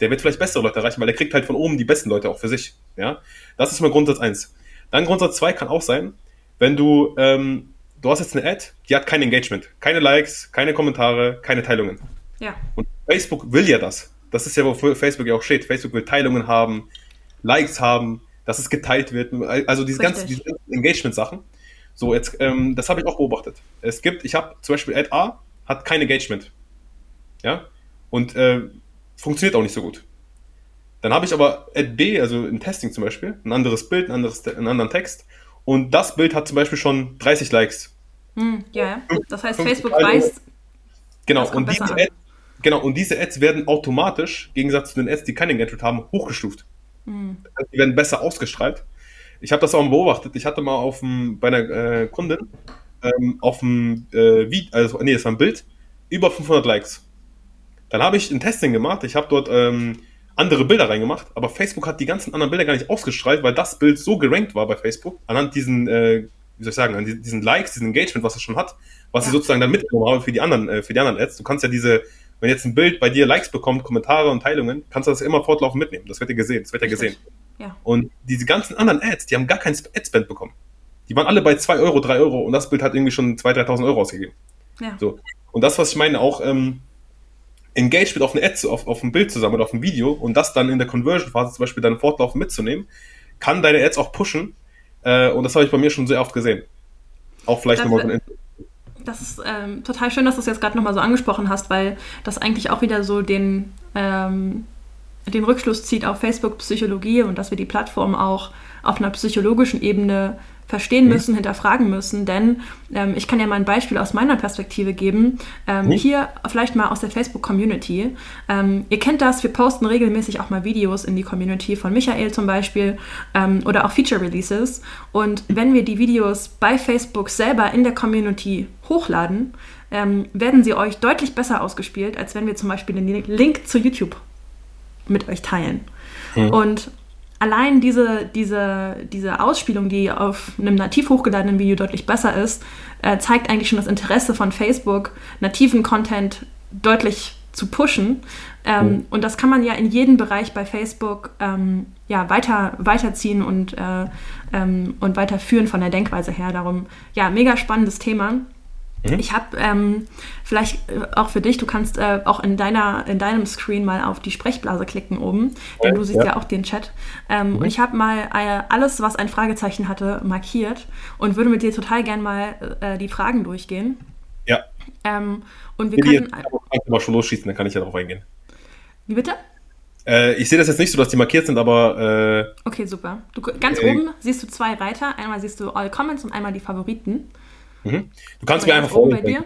der wird vielleicht bessere Leute erreichen, weil der kriegt halt von oben die besten Leute auch für sich. Ja, das ist mal Grundsatz eins. Dann Grundsatz zwei kann auch sein, wenn du, ähm, du hast jetzt eine Ad, die hat kein Engagement, keine Likes, keine Kommentare, keine Teilungen. Ja. Und Facebook will ja das. Das ist ja, wofür Facebook ja auch steht. Facebook will Teilungen haben, Likes haben, dass es geteilt wird. Also diese ganzen, diese ganzen Engagement-Sachen. So, jetzt, ähm, das habe ich auch beobachtet. Es gibt, ich habe zum Beispiel Ad A hat kein Engagement. Ja? Und äh, funktioniert auch nicht so gut. Dann habe ich aber Ad B, also im Testing zum Beispiel, ein anderes Bild, ein anderes, einen anderen Text. Und das Bild hat zum Beispiel schon 30 Likes. Hm, ja, das heißt, Facebook weiß. Genau, und diese, Ad, genau, und diese Ads werden automatisch, im Gegensatz zu den Ads, die kein Engagement haben, hochgestuft. Hm. Die werden besser ausgestrahlt. Ich habe das auch mal beobachtet. Ich hatte mal auf dem, bei einer äh, Kundin ähm, auf dem äh, Video, also nee, das war ein Bild, über 500 Likes. Dann habe ich ein Testing gemacht. Ich habe dort ähm, andere Bilder reingemacht, aber Facebook hat die ganzen anderen Bilder gar nicht ausgestrahlt, weil das Bild so gerankt war bei Facebook, anhand diesen, äh, wie soll ich sagen, an diesen Likes, diesen Engagement, was es schon hat, was ja. ich sozusagen dann mitgenommen habe für die anderen, äh, für die anderen Ads. Du kannst ja diese, wenn jetzt ein Bild bei dir Likes bekommt, Kommentare und Teilungen, kannst du das immer fortlaufend mitnehmen. Das wird ja gesehen, das wird ja gesehen. Ja. Und diese ganzen anderen Ads, die haben gar keinen Adspend bekommen. Die waren alle bei 2 Euro, 3 Euro und das Bild hat irgendwie schon 2.000, 3.000 Euro ausgegeben. Ja. So. Und das, was ich meine, auch ähm, Engagement auf eine Ad, auf, auf ein Bild zusammen oder auf ein Video und das dann in der Conversion-Phase zum Beispiel dann fortlaufend mitzunehmen, kann deine Ads auch pushen. Äh, und das habe ich bei mir schon sehr oft gesehen. Auch vielleicht nochmal von das ist ähm, total schön, dass du es jetzt gerade nochmal so angesprochen hast, weil das eigentlich auch wieder so den, ähm, den Rückschluss zieht auf Facebook-Psychologie und dass wir die Plattform auch auf einer psychologischen Ebene verstehen mhm. müssen, mhm. hinterfragen müssen. Denn ähm, ich kann ja mal ein Beispiel aus meiner Perspektive geben. Ähm, mhm. Hier vielleicht mal aus der Facebook-Community. Ähm, ihr kennt das, wir posten regelmäßig auch mal Videos in die Community von Michael zum Beispiel ähm, oder auch Feature-Releases. Und wenn wir die Videos bei Facebook selber in der Community hochladen, ähm, werden sie euch deutlich besser ausgespielt, als wenn wir zum Beispiel den Link zu YouTube mit euch teilen. Mhm. Und allein diese, diese, diese Ausspielung, die auf einem nativ hochgeladenen Video deutlich besser ist, äh, zeigt eigentlich schon das Interesse von Facebook, nativen Content deutlich zu pushen. Ähm, mhm. Und das kann man ja in jedem Bereich bei Facebook ähm, ja, weiter, weiterziehen und, äh, ähm, und weiterführen von der Denkweise her. Darum, ja, mega spannendes Thema. Mhm. Ich habe ähm, vielleicht äh, auch für dich, du kannst äh, auch in, deiner, in deinem Screen mal auf die Sprechblase klicken oben, denn du siehst ja, ja auch den Chat. Ähm, mhm. Und ich habe mal äh, alles, was ein Fragezeichen hatte, markiert und würde mit dir total gern mal äh, die Fragen durchgehen. Ja. Ähm, und wir können. Kannst du mal schon losschießen, dann kann ich ja darauf eingehen. Wie bitte? Äh, ich sehe das jetzt nicht so, dass die markiert sind, aber. Äh, okay, super. Du, ganz oben siehst du zwei Reiter. Einmal siehst du All Comments und einmal die Favoriten. Mhm. Du kannst mir einfach folgen. bei dir?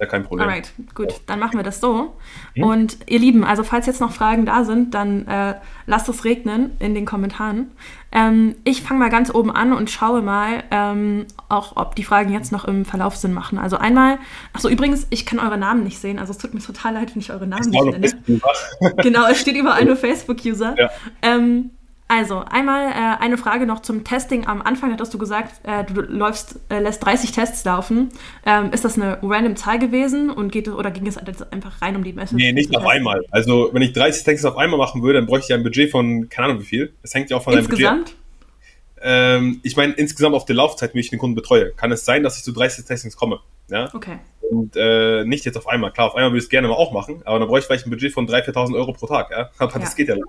Ja, kein Problem. Alright, gut, dann machen wir das so. Mhm. Und ihr Lieben, also falls jetzt noch Fragen da sind, dann äh, lasst es regnen in den Kommentaren. Ähm, ich fange mal ganz oben an und schaue mal, ähm, auch ob die Fragen jetzt noch im Verlauf Sinn machen. Also einmal, achso, übrigens, ich kann eure Namen nicht sehen, also es tut mir total leid, wenn ich eure Namen nicht nenne. genau, es steht überall (laughs) nur Facebook-User. Ja. Ähm, also, einmal äh, eine Frage noch zum Testing. Am Anfang hattest du gesagt, äh, du läufst, äh, lässt 30 Tests laufen. Ähm, ist das eine random Zahl gewesen und geht oder ging es einfach rein um die Message? Nee, nicht auf einmal. Also, wenn ich 30 Tests auf einmal machen würde, dann bräuchte ich ein Budget von, keine Ahnung wie viel. Das hängt ja auch von deinem Budget Insgesamt? Ähm, ich meine, insgesamt auf der Laufzeit, wie ich den Kunden betreue, kann es sein, dass ich zu 30 Testings komme. Ja? Okay. Und äh, nicht jetzt auf einmal. Klar, auf einmal würde ich es gerne mal auch machen, aber dann bräuchte ich vielleicht ein Budget von 3.000, 4.000 Euro pro Tag. Ja? Aber ja. das geht ja nicht.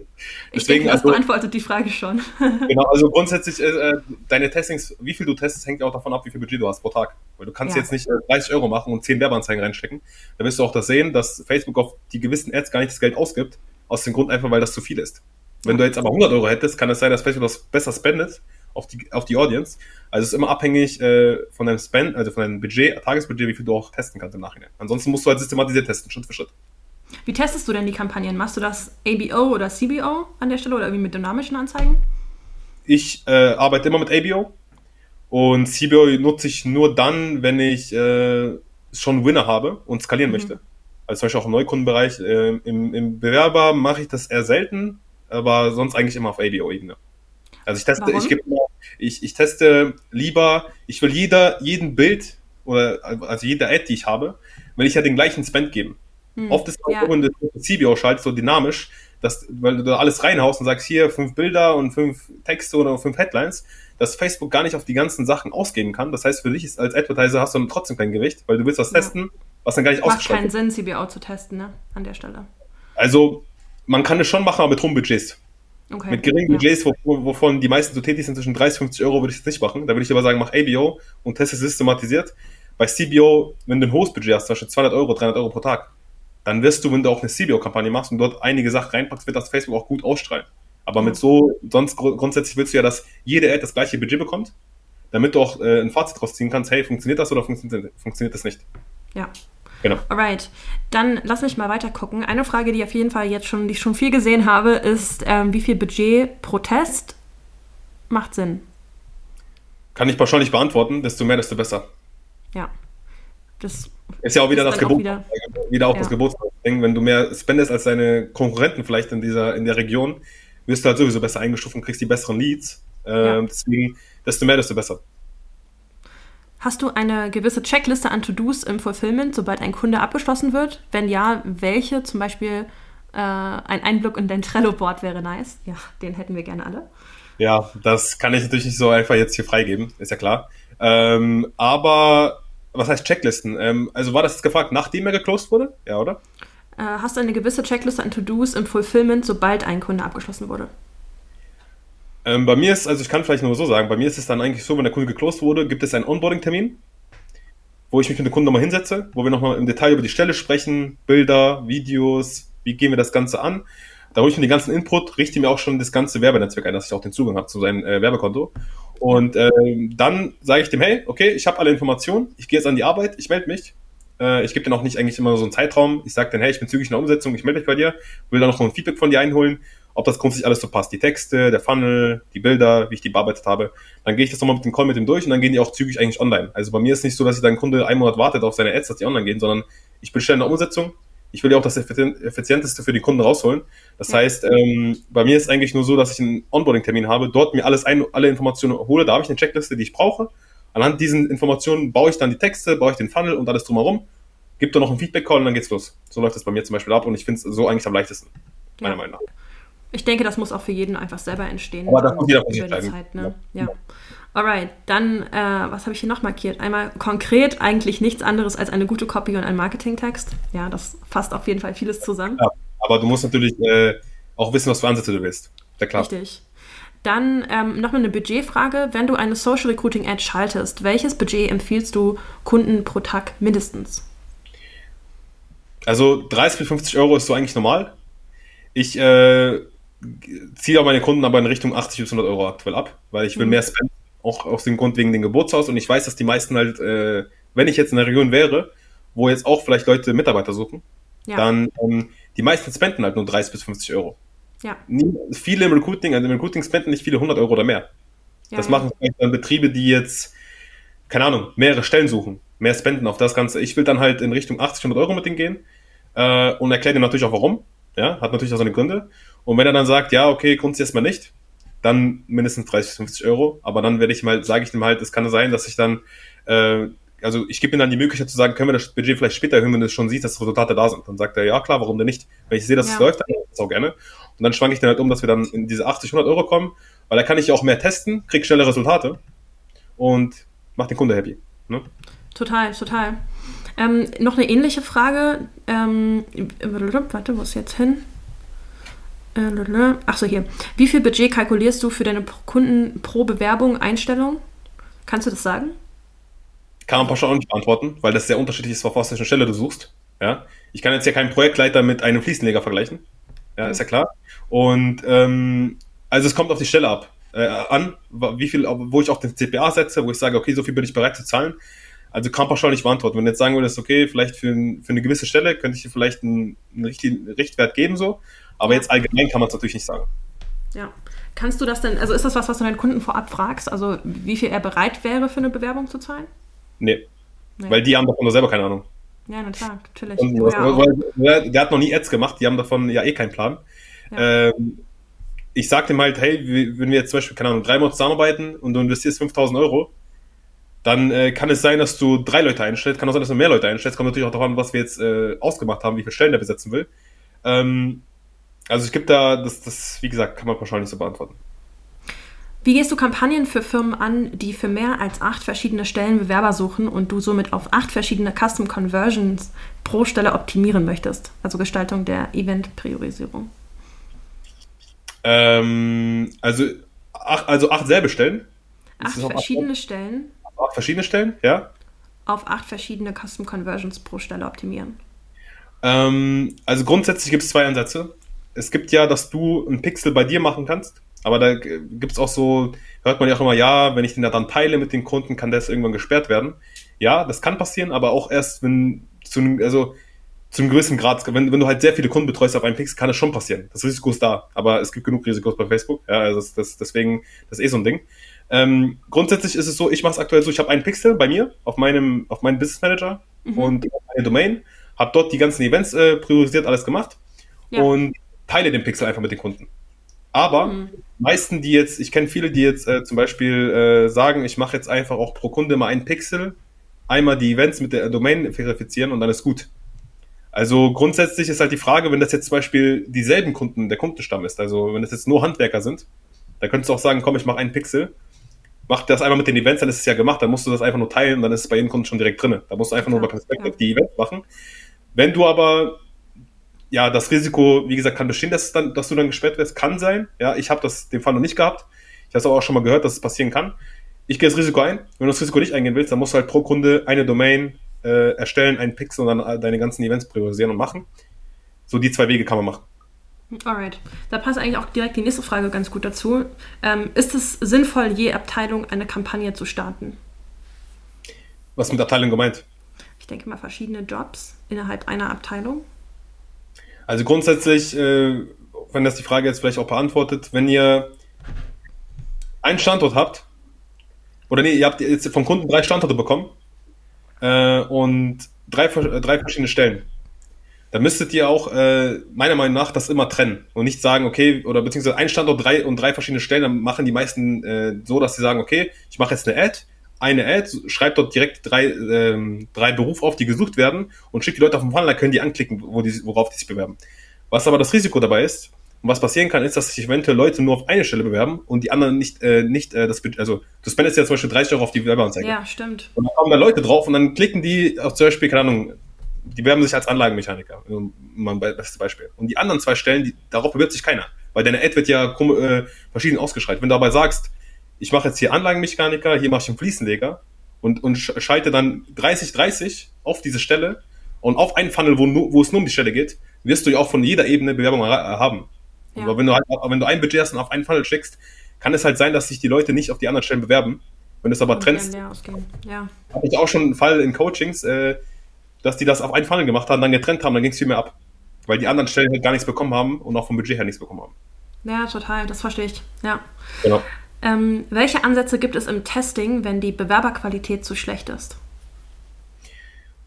Deswegen, denke, das also, beantwortet die Frage schon. (laughs) genau, also grundsätzlich, äh, deine Testings, wie viel du testest, hängt ja auch davon ab, wie viel Budget du hast pro Tag. Weil du kannst ja. jetzt nicht äh, 30 Euro machen und 10 Werbeanzeigen reinstecken. Da wirst du auch das sehen, dass Facebook auf die gewissen Ads gar nicht das Geld ausgibt, aus dem Grund einfach, weil das zu viel ist. Wenn du jetzt aber 100 Euro hättest, kann es sein, dass Facebook das besser spendet auf die, auf die Audience. Also es ist immer abhängig äh, von deinem Spend, also von deinem Budget, Tagesbudget, wie viel du auch testen kannst im Nachhinein. Ansonsten musst du halt systematisiert testen, Schritt für Schritt. Wie testest du denn die Kampagnen? Machst du das ABO oder CBO an der Stelle oder irgendwie mit dynamischen Anzeigen? Ich äh, arbeite immer mit ABO und CBO nutze ich nur dann, wenn ich äh, schon Winner habe und skalieren mhm. möchte. Also zum Beispiel auch im Neukundenbereich. Äh, im, Im Bewerber mache ich das eher selten, aber sonst eigentlich immer auf ABO-Ebene. Also ich teste, ich, gebe, ich, ich teste lieber, ich will jeder, jeden Bild oder also jede Ad, die ich habe, will ich ja den gleichen Spend geben. Hm, Oft ist es ja. so, wenn du CBO schaltest, so dynamisch, dass, weil du da alles reinhaust und sagst, hier fünf Bilder und fünf Texte oder fünf Headlines, dass Facebook gar nicht auf die ganzen Sachen ausgeben kann. Das heißt, für dich ist, als Advertiser hast du dann trotzdem kein Gewicht, weil du willst was testen, was dann gar nicht Macht keinen Sinn, CBO zu testen, ne? An der Stelle. Also, man kann es schon machen, aber mit hohen Budgets. Okay. Mit geringen Budgets, ja. wovon die meisten so tätig sind, zwischen 30 und 50 Euro, würde ich es nicht machen. Da würde ich aber sagen, mach ABO und teste systematisiert. Bei CBO, wenn du ein hohes Budget hast, zum Beispiel 200 Euro, 300 Euro pro Tag, dann wirst du, wenn du auch eine CBO-Kampagne machst und dort einige Sachen reinpackst, wird das Facebook auch gut ausstrahlen. Aber mit so, sonst grundsätzlich willst du ja, dass jede Ad das gleiche Budget bekommt, damit du auch äh, ein Fazit draus ziehen kannst, hey, funktioniert das oder funktioniert, funktioniert das nicht? Ja. Genau. Alright, dann lass mich mal weiter gucken. Eine Frage, die ich auf jeden Fall jetzt schon, die ich schon viel gesehen habe, ist, ähm, wie viel Budget pro Test macht Sinn? Kann ich wahrscheinlich beantworten, desto mehr, desto besser. Ja. Das ist ja auch wieder das Gebot. Wieder, wieder, auch ja. das Geburtsding. Wenn du mehr spendest als deine Konkurrenten vielleicht in dieser, in der Region, wirst du halt sowieso besser eingestuft und kriegst die besseren Leads. Ähm, ja. Deswegen, desto mehr, desto besser. Hast du eine gewisse Checkliste an To-Dos im Fulfillment, sobald ein Kunde abgeschlossen wird? Wenn ja, welche? Zum Beispiel äh, ein Einblick in dein Trello-Board wäre nice. Ja, den hätten wir gerne alle. Ja, das kann ich natürlich nicht so einfach jetzt hier freigeben, ist ja klar. Ähm, aber was heißt Checklisten? Ähm, also war das jetzt gefragt, nachdem er geclosed wurde? Ja, oder? Äh, hast du eine gewisse Checkliste an To-Dos im Fulfillment, sobald ein Kunde abgeschlossen wurde? Ähm, bei mir ist, also ich kann vielleicht nur so sagen, bei mir ist es dann eigentlich so, wenn der Kunde geclosed wurde, gibt es einen Onboarding-Termin, wo ich mich mit dem Kunden nochmal hinsetze, wo wir nochmal im Detail über die Stelle sprechen, Bilder, Videos, wie gehen wir das Ganze an. Da hole ich mir den ganzen Input, richte mir auch schon das ganze Werbenetzwerk ein, dass ich auch den Zugang habe zu seinem äh, Werbekonto. Und äh, dann sage ich dem, hey, okay, ich habe alle Informationen, ich gehe jetzt an die Arbeit, ich melde mich. Äh, ich gebe dir auch nicht eigentlich immer so einen Zeitraum. Ich sage dann, hey, ich bin zügig in der Umsetzung, ich melde mich bei dir, will dann noch ein Feedback von dir einholen ob das grundsätzlich alles so passt. Die Texte, der Funnel, die Bilder, wie ich die bearbeitet habe. Dann gehe ich das nochmal mit dem Call mit dem durch und dann gehen die auch zügig eigentlich online. Also bei mir ist nicht so, dass ich dann Kunde einen Monat wartet auf seine Ads, dass die online gehen, sondern ich bin schnell in der Umsetzung. Ich will ja auch das Effizienteste für die Kunden rausholen. Das heißt, ähm, bei mir ist eigentlich nur so, dass ich einen Onboarding-Termin habe, dort mir alles ein, alle Informationen hole, da habe ich eine Checkliste, die ich brauche. Anhand diesen Informationen baue ich dann die Texte, baue ich den Funnel und alles drumherum, gebe dann noch einen Feedback-Call und dann geht's los. So läuft das bei mir zum Beispiel ab und ich finde es so eigentlich am leichtesten, meiner ja. Meinung nach. Ich denke, das muss auch für jeden einfach selber entstehen. Aber das muss jeder für sich Zeit, ne? ja. ja. Alright, dann, äh, was habe ich hier noch markiert? Einmal konkret eigentlich nichts anderes als eine gute Copy und ein Marketingtext. Ja, das fasst auf jeden Fall vieles zusammen. Ja, aber du musst natürlich äh, auch wissen, was für Ansätze du willst. Ja, klar. Richtig. Dann ähm, nochmal eine Budgetfrage. Wenn du eine Social Recruiting Ad schaltest, welches Budget empfiehlst du Kunden pro Tag mindestens? Also 30 bis 50 Euro ist so eigentlich normal. Ich äh, ziehe auch meine Kunden aber in Richtung 80 bis 100 Euro aktuell ab, weil ich will mhm. mehr spenden, auch aus dem Grund wegen dem Geburtshaus und ich weiß, dass die meisten halt, äh, wenn ich jetzt in der Region wäre, wo jetzt auch vielleicht Leute Mitarbeiter suchen, ja. dann ähm, die meisten spenden halt nur 30 bis 50 Euro. Ja. Nie, viele im Recruiting, also im Recruiting spenden nicht viele 100 Euro oder mehr. Ja, das machen dann Betriebe, die jetzt, keine Ahnung, mehrere Stellen suchen, mehr spenden auf das Ganze. Ich will dann halt in Richtung 80, 100 Euro mit denen gehen äh, und erkläre dir natürlich auch warum. Ja, hat natürlich auch seine Gründe. Und wenn er dann sagt, ja, okay, grundsätzlich erstmal nicht, dann mindestens 30, 50 Euro. Aber dann werde ich mal, sage ich ihm halt, es kann sein, dass ich dann, äh, also ich gebe ihm dann die Möglichkeit zu sagen, können wir das Budget vielleicht später erhöhen, wenn du schon siehst, dass Resultate da sind. Dann sagt er, ja klar, warum denn nicht? Wenn ich sehe, dass ja. es läuft, dann das auch gerne. Und dann schwanke ich dann halt um, dass wir dann in diese 80, 100 Euro kommen, weil da kann ich auch mehr testen, kriege schnelle Resultate und macht den Kunde happy. Ne? Total, total. Ähm, noch eine ähnliche Frage. Ähm, warte, wo ist jetzt hin? Achso, hier. Wie viel Budget kalkulierst du für deine Kunden pro Bewerbung, Einstellung? Kannst du das sagen? Kann man pauschal nicht beantworten, weil das sehr unterschiedlich ist, auf was für eine Stelle du suchst. Ja? Ich kann jetzt ja keinen Projektleiter mit einem Fliesenleger vergleichen. Ja, mhm. ist ja klar. Und ähm, also es kommt auf die Stelle ab äh, an, wie viel, wo ich auch den CPA setze, wo ich sage, okay, so viel bin ich bereit zu zahlen. Also kann pauschal nicht beantworten. Wenn du jetzt sagen würdest, okay, vielleicht für, für eine gewisse Stelle könnte ich dir vielleicht einen, einen richtigen Richtwert geben, so. Aber jetzt allgemein kann man es natürlich nicht sagen. Ja. Kannst du das denn, also ist das was, was du deinen Kunden vorab fragst? Also wie viel er bereit wäre, für eine Bewerbung zu zahlen? Nee. nee. Weil die haben davon selber keine Ahnung. Ja, na klar, natürlich. Und, ja, weil, der hat noch nie Ads gemacht, die haben davon ja eh keinen Plan. Ja. Ähm, ich sag dem halt, hey, wenn wir jetzt zum Beispiel, keine Ahnung, drei Monate zusammenarbeiten und du investierst 5000 Euro, dann äh, kann es sein, dass du drei Leute einstellst, kann auch sein, dass du mehr Leute einstellst, kommt natürlich auch darauf an, was wir jetzt äh, ausgemacht haben, wie viele Stellen der besetzen will. Ähm, Also es gibt da, das, das, wie gesagt, kann man wahrscheinlich nicht so beantworten. Wie gehst du Kampagnen für Firmen an, die für mehr als acht verschiedene Stellen Bewerber suchen und du somit auf acht verschiedene Custom Conversions pro Stelle optimieren möchtest? Also Gestaltung der Event-Priorisierung. Ähm, also, ach, also acht selbe Stellen? Acht verschiedene acht, Stellen. Acht verschiedene Stellen, ja. Auf acht verschiedene Custom Conversions pro Stelle optimieren. Ähm, also grundsätzlich gibt es zwei Ansätze. Es gibt ja, dass du ein Pixel bei dir machen kannst, aber da gibt es auch so, hört man ja auch immer, ja, wenn ich den da dann teile mit den Kunden, kann das irgendwann gesperrt werden. Ja, das kann passieren, aber auch erst, wenn zu einem, also zu einem gewissen Grad, wenn, wenn du halt sehr viele Kunden betreust auf einen Pixel, kann das schon passieren. Das Risiko ist da, aber es gibt genug Risikos bei Facebook. Ja, also das, das, deswegen, das ist eh so ein Ding. Ähm, grundsätzlich ist es so, ich mache es aktuell so, ich habe einen Pixel bei mir auf meinem, auf meinem Business Manager mhm. und eine Domain, habe dort die ganzen Events äh, priorisiert, alles gemacht ja. und teile den Pixel einfach mit den Kunden. Aber mhm. meisten, die jetzt, ich kenne viele, die jetzt äh, zum Beispiel äh, sagen, ich mache jetzt einfach auch pro Kunde mal einen Pixel, einmal die Events mit der Domain verifizieren und dann ist gut. Also grundsätzlich ist halt die Frage, wenn das jetzt zum Beispiel dieselben Kunden, der Kundenstamm ist, also wenn das jetzt nur Handwerker sind, dann könntest du auch sagen, komm, ich mache einen Pixel, mach das einmal mit den Events, dann ist es ja gemacht, dann musst du das einfach nur teilen und dann ist es bei jedem Kunden schon direkt drin. Da musst du einfach nur bei Perspective ja. die Events machen. Wenn du aber ja, das Risiko, wie gesagt, kann bestehen, dass, dann, dass du dann gesperrt wirst. Kann sein. Ja, ich habe das den Fall noch nicht gehabt. Ich habe es auch schon mal gehört, dass es passieren kann. Ich gehe das Risiko ein. Wenn du das Risiko nicht eingehen willst, dann musst du halt pro Kunde eine Domain äh, erstellen, einen Pixel und dann deine ganzen Events priorisieren und machen. So die zwei Wege kann man machen. Alright. Da passt eigentlich auch direkt die nächste Frage ganz gut dazu. Ähm, ist es sinnvoll, je Abteilung eine Kampagne zu starten? Was mit Abteilung gemeint? Ich denke mal verschiedene Jobs innerhalb einer Abteilung. Also grundsätzlich, äh, wenn das die Frage jetzt vielleicht auch beantwortet, wenn ihr einen Standort habt, oder nee, ihr habt jetzt vom Kunden drei Standorte bekommen äh, und drei, drei verschiedene Stellen, dann müsstet ihr auch äh, meiner Meinung nach das immer trennen und nicht sagen, okay, oder beziehungsweise ein Standort drei und drei verschiedene Stellen, dann machen die meisten äh, so, dass sie sagen, okay, ich mache jetzt eine Ad, eine Ad, schreibt dort direkt drei, ähm, drei Berufe auf, die gesucht werden und schickt die Leute auf den Funnel, dann können die anklicken, wo die, worauf die sich bewerben. Was aber das Risiko dabei ist, und was passieren kann, ist, dass sich eventuell Leute nur auf eine Stelle bewerben und die anderen nicht, äh, nicht äh, das, also du spendest ja zum Beispiel 30 Euro auf die Werbeanzeige. Ja, stimmt. Und dann kommen da Leute drauf und dann klicken die auf zum Beispiel, keine Ahnung, die bewerben sich als Anlagenmechaniker, mal ein bestes Beispiel. Und die anderen zwei Stellen, die, darauf bewirbt sich keiner. Weil deine Ad wird ja äh, verschieden ausgeschaltet. Wenn du aber sagst, ich mache jetzt hier Anlagenmechaniker, hier mache ich einen Fliesenleger und, und schalte dann 30, 30 auf diese Stelle und auf einen Funnel, wo, wo es nur um die Stelle geht, wirst du ja auch von jeder Ebene Bewerbung haben. Ja. Aber wenn du halt, wenn du ein Budget hast und auf einen Funnel schickst, kann es halt sein, dass sich die Leute nicht auf die anderen Stellen bewerben. Wenn du es aber und trennst, ja. habe ich auch schon einen Fall in Coachings, äh, dass die das auf einen Funnel gemacht haben, dann getrennt haben, dann ging es viel mehr ab. Weil die anderen Stellen halt gar nichts bekommen haben und auch vom Budget her nichts bekommen haben. Ja, total, das verstehe ich. Ja. Genau. Ähm, welche Ansätze gibt es im Testing, wenn die Bewerberqualität zu schlecht ist?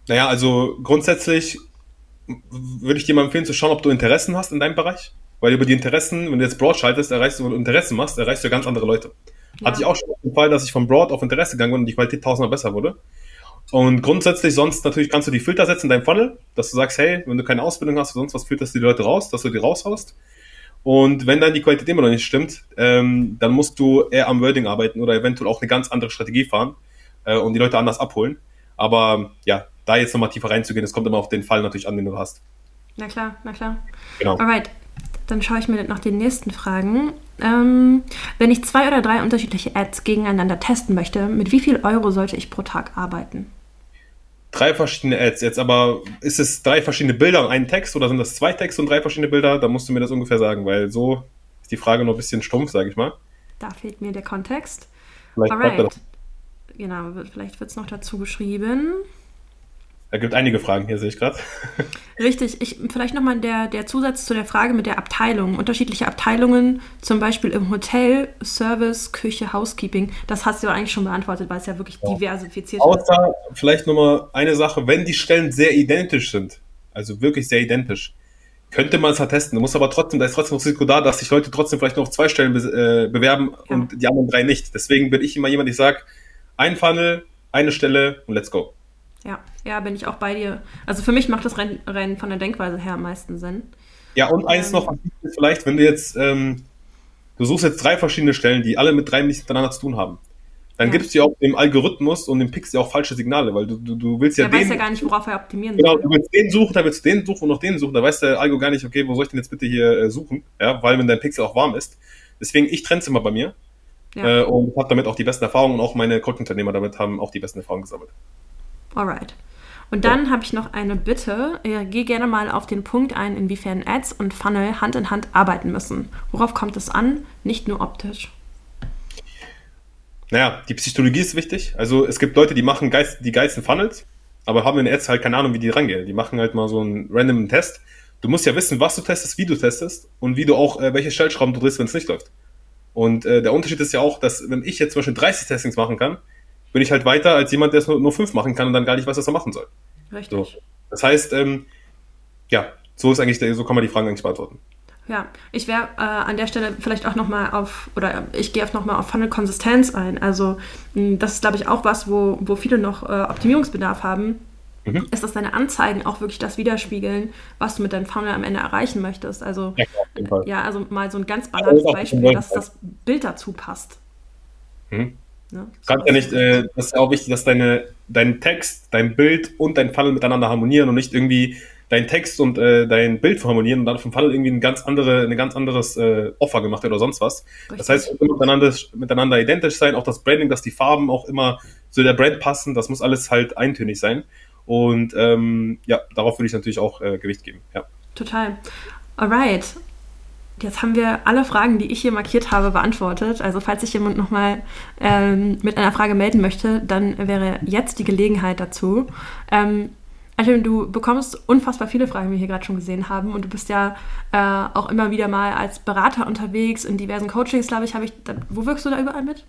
Naja, also grundsätzlich würde ich dir mal empfehlen zu schauen, ob du Interessen hast in deinem Bereich. Weil über die Interessen, wenn du jetzt Broad schaltest, erreichst du, wenn du Interessen machst, erreichst du ganz andere Leute. Ja. Hatte ich auch schon den Fall, dass ich von Broad auf Interesse gegangen bin und die Qualität tausendmal besser wurde. Und grundsätzlich sonst natürlich kannst du die Filter setzen in deinem Funnel, dass du sagst, hey, wenn du keine Ausbildung hast oder sonst was, filterst du die Leute raus, dass du die raushaust. Und wenn dann die Qualität immer noch nicht stimmt, ähm, dann musst du eher am Wording arbeiten oder eventuell auch eine ganz andere Strategie fahren äh, und die Leute anders abholen. Aber ja, da jetzt nochmal tiefer reinzugehen, das kommt immer auf den Fall natürlich an, den du hast. Na klar, na klar. Genau. Alright, dann schaue ich mir noch die nächsten Fragen. Ähm, wenn ich zwei oder drei unterschiedliche Ads gegeneinander testen möchte, mit wie viel Euro sollte ich pro Tag arbeiten? Drei verschiedene Ads. Jetzt aber, ist es drei verschiedene Bilder und ein Text oder sind das zwei Texte und drei verschiedene Bilder? Da musst du mir das ungefähr sagen, weil so ist die Frage noch ein bisschen stumpf, sage ich mal. Da fehlt mir der Kontext. Vielleicht Alright. Genau, vielleicht wird es noch dazu geschrieben. Er gibt einige Fragen hier, sehe ich gerade. Richtig. Ich, vielleicht nochmal der, der Zusatz zu der Frage mit der Abteilung. Unterschiedliche Abteilungen, zum Beispiel im Hotel, Service, Küche, Housekeeping. Das hast du ja eigentlich schon beantwortet, weil es ja wirklich ja. diversifiziert ist. Außer vielleicht nochmal eine Sache, wenn die Stellen sehr identisch sind, also wirklich sehr identisch, könnte man es halt testen. Du musst aber trotzdem, da ist trotzdem das Risiko da, dass sich Leute trotzdem vielleicht noch zwei Stellen be äh, bewerben ja. und die anderen drei nicht. Deswegen bin ich immer jemand, ich sage, ein Funnel, eine Stelle und let's go. Ja, ja, bin ich auch bei dir. Also für mich macht das rein, rein von der Denkweise her am meisten Sinn. Ja, und eins ähm, noch, vielleicht, wenn du jetzt, ähm, du suchst jetzt drei verschiedene Stellen, die alle mit drei nichts miteinander zu tun haben. Dann ja. gibst du ja auch dem Algorithmus und dem Pixel auch falsche Signale, weil du, du, du willst ja der den. weiß ja gar nicht, worauf er optimieren genau, soll. Genau, du willst den suchen, dann willst du den suchen und noch den suchen. Da weiß der Algo gar nicht, okay, wo soll ich denn jetzt bitte hier äh, suchen? Ja, weil wenn dein Pixel auch warm ist. Deswegen, ich trenne es immer bei mir. Ja. Äh, und habe damit auch die besten Erfahrungen und auch meine Coach-Unternehmer damit haben auch die besten Erfahrungen gesammelt. Alright. Und dann ja. habe ich noch eine Bitte. Geh gerne mal auf den Punkt ein, inwiefern Ads und Funnel Hand in Hand arbeiten müssen. Worauf kommt es an? Nicht nur optisch. Naja, die Psychologie ist wichtig. Also es gibt Leute, die machen geist, die geilsten Funnels, aber haben in Ads halt keine Ahnung, wie die rangehen. Die machen halt mal so einen random Test. Du musst ja wissen, was du testest, wie du testest und wie du auch, äh, welche Stellschrauben du drehst, wenn es nicht läuft. Und äh, der Unterschied ist ja auch, dass wenn ich jetzt zum Beispiel 30 Testings machen kann, bin ich halt weiter als jemand, der es nur, nur fünf machen kann und dann gar nicht weiß, was er machen soll. Richtig. So. Das heißt, ähm, ja, so ist eigentlich, der, so kann man die Fragen eigentlich beantworten. Ja, ich wäre äh, an der Stelle vielleicht auch nochmal auf, oder ich gehe auf nochmal auf Funnel-Konsistenz ein. Also mh, das ist, glaube ich, auch was, wo, wo viele noch äh, Optimierungsbedarf haben. Mhm. Ist, dass deine Anzeigen auch wirklich das widerspiegeln, was du mit deinem Funnel am Ende erreichen möchtest. Also, ja, ja also mal so ein ganz banales Beispiel, dass das Bild dazu passt. Mhm. Ne? Kannst ja nicht, äh, das ist ja auch wichtig, dass deine, dein Text, dein Bild und dein Funnel miteinander harmonieren und nicht irgendwie dein Text und äh, dein Bild harmonieren und dann vom Funnel irgendwie ein ganz andere, ein ganz anderes äh, Offer gemacht wird oder sonst was. Richtig. Das heißt, miteinander, miteinander identisch sein, auch das Branding, dass die Farben auch immer zu der Brand passen, das muss alles halt eintönig sein. Und ähm, ja, darauf würde ich natürlich auch äh, Gewicht geben. Ja. Total. Alright. Jetzt haben wir alle Fragen, die ich hier markiert habe, beantwortet. Also falls sich jemand nochmal ähm, mit einer Frage melden möchte, dann wäre jetzt die Gelegenheit dazu. Ähm, Altem, du bekommst unfassbar viele Fragen, wie wir hier gerade schon gesehen haben. Und du bist ja äh, auch immer wieder mal als Berater unterwegs in diversen Coachings, glaube ich. ich da, wo wirkst du da überall mit?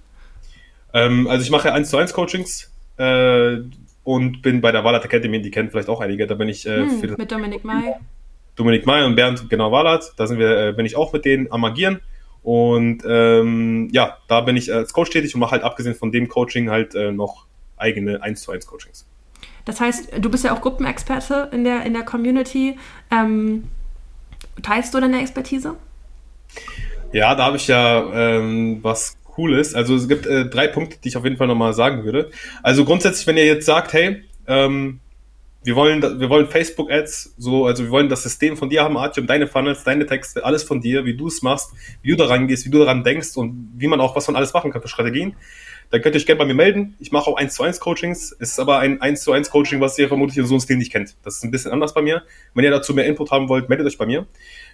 Ähm, also ich mache ja 1 zu 1 Coachings äh, und bin bei der Walat Academy, die kennen vielleicht auch einige. Da bin ich äh, hm, mit Dominik May. Dominik May und Bernd genau Walat. Da sind wir, äh, bin ich auch mit denen am Agieren. Und ähm, ja, da bin ich als Coach tätig und mache halt abgesehen von dem Coaching halt äh, noch eigene 1 zu 1 Coachings. Das heißt, du bist ja auch Gruppenexperte in der, in der Community. Ähm, teilst du deine Expertise? Ja, da habe ich ja ähm, was Cooles. Also es gibt äh, drei Punkte, die ich auf jeden Fall nochmal sagen würde. Also grundsätzlich, wenn ihr jetzt sagt, hey, ähm, wir wollen, wir wollen Facebook-Ads, so, also wir wollen das System von dir haben, Artyom, deine Funnels, deine Texte, alles von dir, wie du es machst, wie du daran gehst, wie du daran denkst und wie man auch was von alles machen kann für Strategien dann könnt ihr euch gerne bei mir melden. Ich mache auch 1 zu 1 Coachings. Es ist aber ein 1 zu 1 Coaching, was ihr vermutlich in so einem Stil nicht kennt. Das ist ein bisschen anders bei mir. Wenn ihr dazu mehr Input haben wollt, meldet euch bei mir.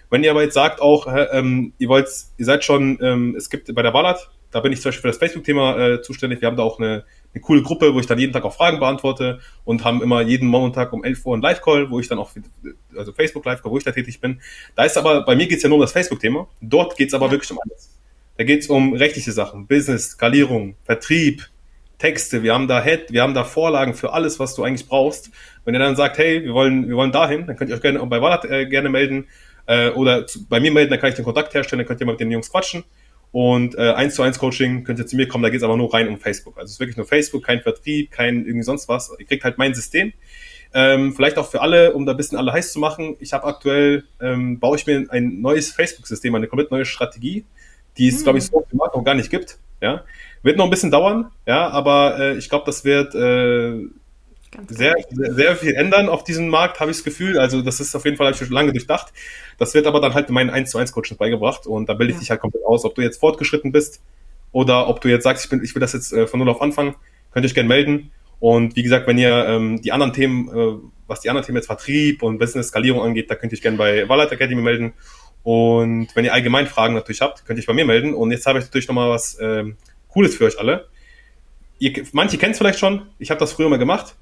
Wenn ihr aber jetzt sagt auch, ähm, ihr wollt, ihr seid schon, ähm, es gibt bei der Wallat, da bin ich zum Beispiel für das Facebook-Thema äh, zuständig. Wir haben da auch eine, eine coole Gruppe, wo ich dann jeden Tag auch Fragen beantworte und haben immer jeden Montag um 11 Uhr einen Live-Call, wo ich dann auch, also Facebook-Live-Call, wo ich da tätig bin. Da ist aber, bei mir geht's ja nur um das Facebook-Thema. Dort geht's aber ja. wirklich um alles. Da geht es um rechtliche Sachen, Business, Skalierung, Vertrieb, Texte. Wir haben da Head, wir haben da Vorlagen für alles, was du eigentlich brauchst. Wenn ihr dann sagt, hey, wir wollen, wir wollen dahin, dann könnt ihr euch gerne bei Wallet äh, gerne melden äh, oder zu, bei mir melden, dann kann ich den Kontakt herstellen, dann könnt ihr mal mit den Jungs quatschen. Und äh, 1 zu 1 Coaching könnt ihr zu mir kommen, da geht es aber nur rein um Facebook. Also es ist wirklich nur Facebook, kein Vertrieb, kein irgendwie sonst was. Ihr kriegt halt mein System. Ähm, vielleicht auch für alle, um da ein bisschen alle heiß zu machen. Ich habe aktuell, ähm, baue ich mir ein neues Facebook-System, eine komplett neue Strategie die es, hm. glaube ich, so auf dem Markt noch gar nicht gibt. Ja, wird noch ein bisschen dauern, ja, aber äh, ich glaube, das wird äh, sehr, sehr, sehr, viel ändern auf diesem Markt, habe ich das Gefühl. Also das ist auf jeden Fall, habe ich schon lange durchdacht. Das wird aber dann halt in meinen 1 zu 1 Coachings beigebracht und da bilde ich ja. dich halt komplett aus, ob du jetzt fortgeschritten bist oder ob du jetzt sagst, ich, bin, ich will das jetzt äh, von null auf anfangen, könnt ihr euch gerne melden. Und wie gesagt, wenn ihr ähm, die anderen Themen, äh, was die anderen Themen jetzt Vertrieb und Business-Skalierung angeht, da könnt ihr euch gerne bei Wallet Academy melden. Und wenn ihr allgemein Fragen natürlich habt, könnt ihr euch bei mir melden. Und jetzt habe ich natürlich nochmal was ähm, Cooles für euch alle. Ihr, manche kennen es vielleicht schon. Ich habe das früher mal gemacht.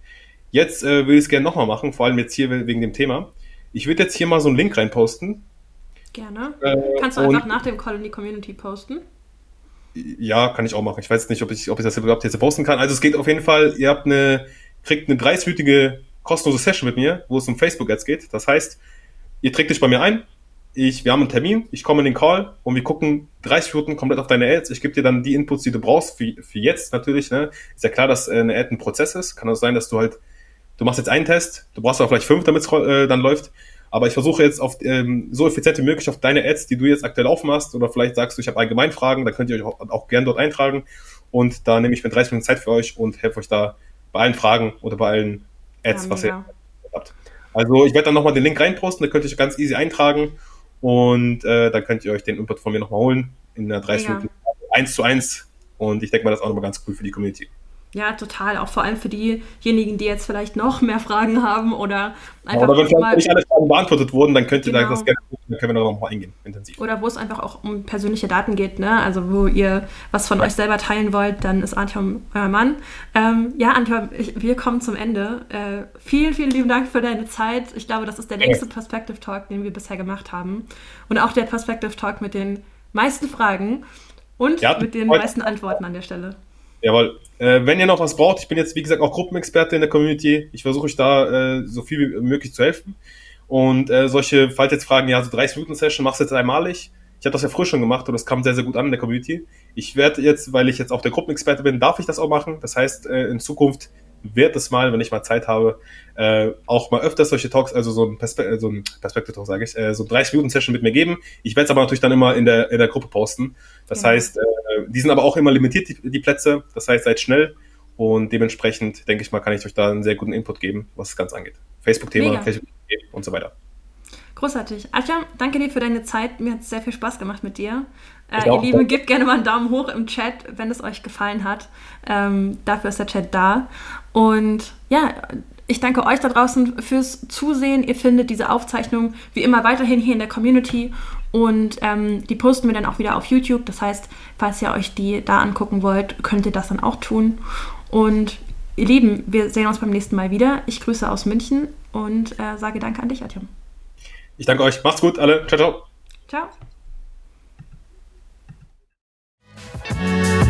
Jetzt äh, würde ich es gerne nochmal machen, vor allem jetzt hier wegen dem Thema. Ich würde jetzt hier mal so einen Link reinposten. Gerne. Äh, Kannst du einfach nach dem Call in die Community posten? Ja, kann ich auch machen. Ich weiß nicht, ob ich, ob ich das überhaupt jetzt posten kann. Also es geht auf jeden Fall, ihr habt eine, kriegt eine 30-minütige kostenlose Session mit mir, wo es um Facebook-Ads geht. Das heißt, ihr trägt euch bei mir ein, ich, wir haben einen Termin, ich komme in den Call und wir gucken 30 Minuten komplett auf deine Ads. Ich gebe dir dann die Inputs, die du brauchst, für, für jetzt natürlich. Ne? Ist ja klar, dass äh, eine Ad ein Prozess ist. Kann auch sein, dass du halt, du machst jetzt einen Test, du brauchst aber vielleicht fünf, damit es äh, dann läuft. Aber ich versuche jetzt auf ähm, so effizient wie möglich auf deine Ads, die du jetzt aktuell aufmachst, oder vielleicht sagst du, ich habe allgemein Fragen, dann könnt ihr euch auch, auch gerne dort eintragen. Und da nehme ich mir 30 Minuten Zeit für euch und helfe euch da bei allen Fragen oder bei allen Ads, ja, was ihr habt. Also ich werde dann nochmal den Link reinposten, da könnt ihr euch ganz easy eintragen und äh, dann könnt ihr euch den Input von mir nochmal holen in der 30 Minuten 1 zu 1 und ich denke mal, das ist auch nochmal ganz cool für die Community. Ja, total. Auch vor allem für diejenigen, die jetzt vielleicht noch mehr Fragen haben oder einfach. Oder wenn mal, nicht alle Fragen beantwortet wurden, dann könnt ihr genau. das gerne dann können wir da nochmal eingehen, intensiv. Oder wo es einfach auch um persönliche Daten geht, ne? Also wo ihr was von ja. euch selber teilen wollt, dann ist Antjom euer Mann. Ähm, ja, Antjom, wir kommen zum Ende. Äh, vielen, vielen lieben Dank für deine Zeit. Ich glaube, das ist der längste ja. Perspective Talk, den wir bisher gemacht haben. Und auch der Perspective Talk mit den meisten Fragen und ja, mit den meisten Antworten an der Stelle. Jawohl. Äh, wenn ihr noch was braucht, ich bin jetzt, wie gesagt, auch Gruppenexperte in der Community. Ich versuche euch da äh, so viel wie möglich zu helfen. Und äh, solche, falls jetzt fragen, ja, so 30-Minuten-Session machst du jetzt einmalig. Ich habe das ja früher schon gemacht und das kam sehr, sehr gut an in der Community. Ich werde jetzt, weil ich jetzt auch der Gruppenexperte bin, darf ich das auch machen. Das heißt, äh, in Zukunft wird es mal, wenn ich mal Zeit habe, äh, auch mal öfters solche Talks, also so ein, Perspe äh, so ein Perspektive-Talk, sage ich, äh, so 30-Minuten-Session mit mir geben. Ich werde es aber natürlich dann immer in der, in der Gruppe posten. Das ja. heißt, äh, die sind aber auch immer limitiert, die, die Plätze. Das heißt, seid schnell und dementsprechend, denke ich mal, kann ich euch da einen sehr guten Input geben, was das Ganze angeht. Facebook-Thema, Facebook und so weiter. Großartig. Artyom, danke dir für deine Zeit. Mir hat es sehr viel Spaß gemacht mit dir. Äh, ihr Lieben, gebt gerne mal einen Daumen hoch im Chat, wenn es euch gefallen hat. Ähm, dafür ist der Chat da. Und ja, ich danke euch da draußen fürs Zusehen. Ihr findet diese Aufzeichnung wie immer weiterhin hier in der Community und ähm, die posten wir dann auch wieder auf YouTube. Das heißt, falls ihr euch die da angucken wollt, könnt ihr das dann auch tun. Und ihr Lieben, wir sehen uns beim nächsten Mal wieder. Ich grüße aus München und äh, sage Danke an dich, Artyom. Ich danke euch. Macht's gut, alle. Ciao, ciao. Ciao. Música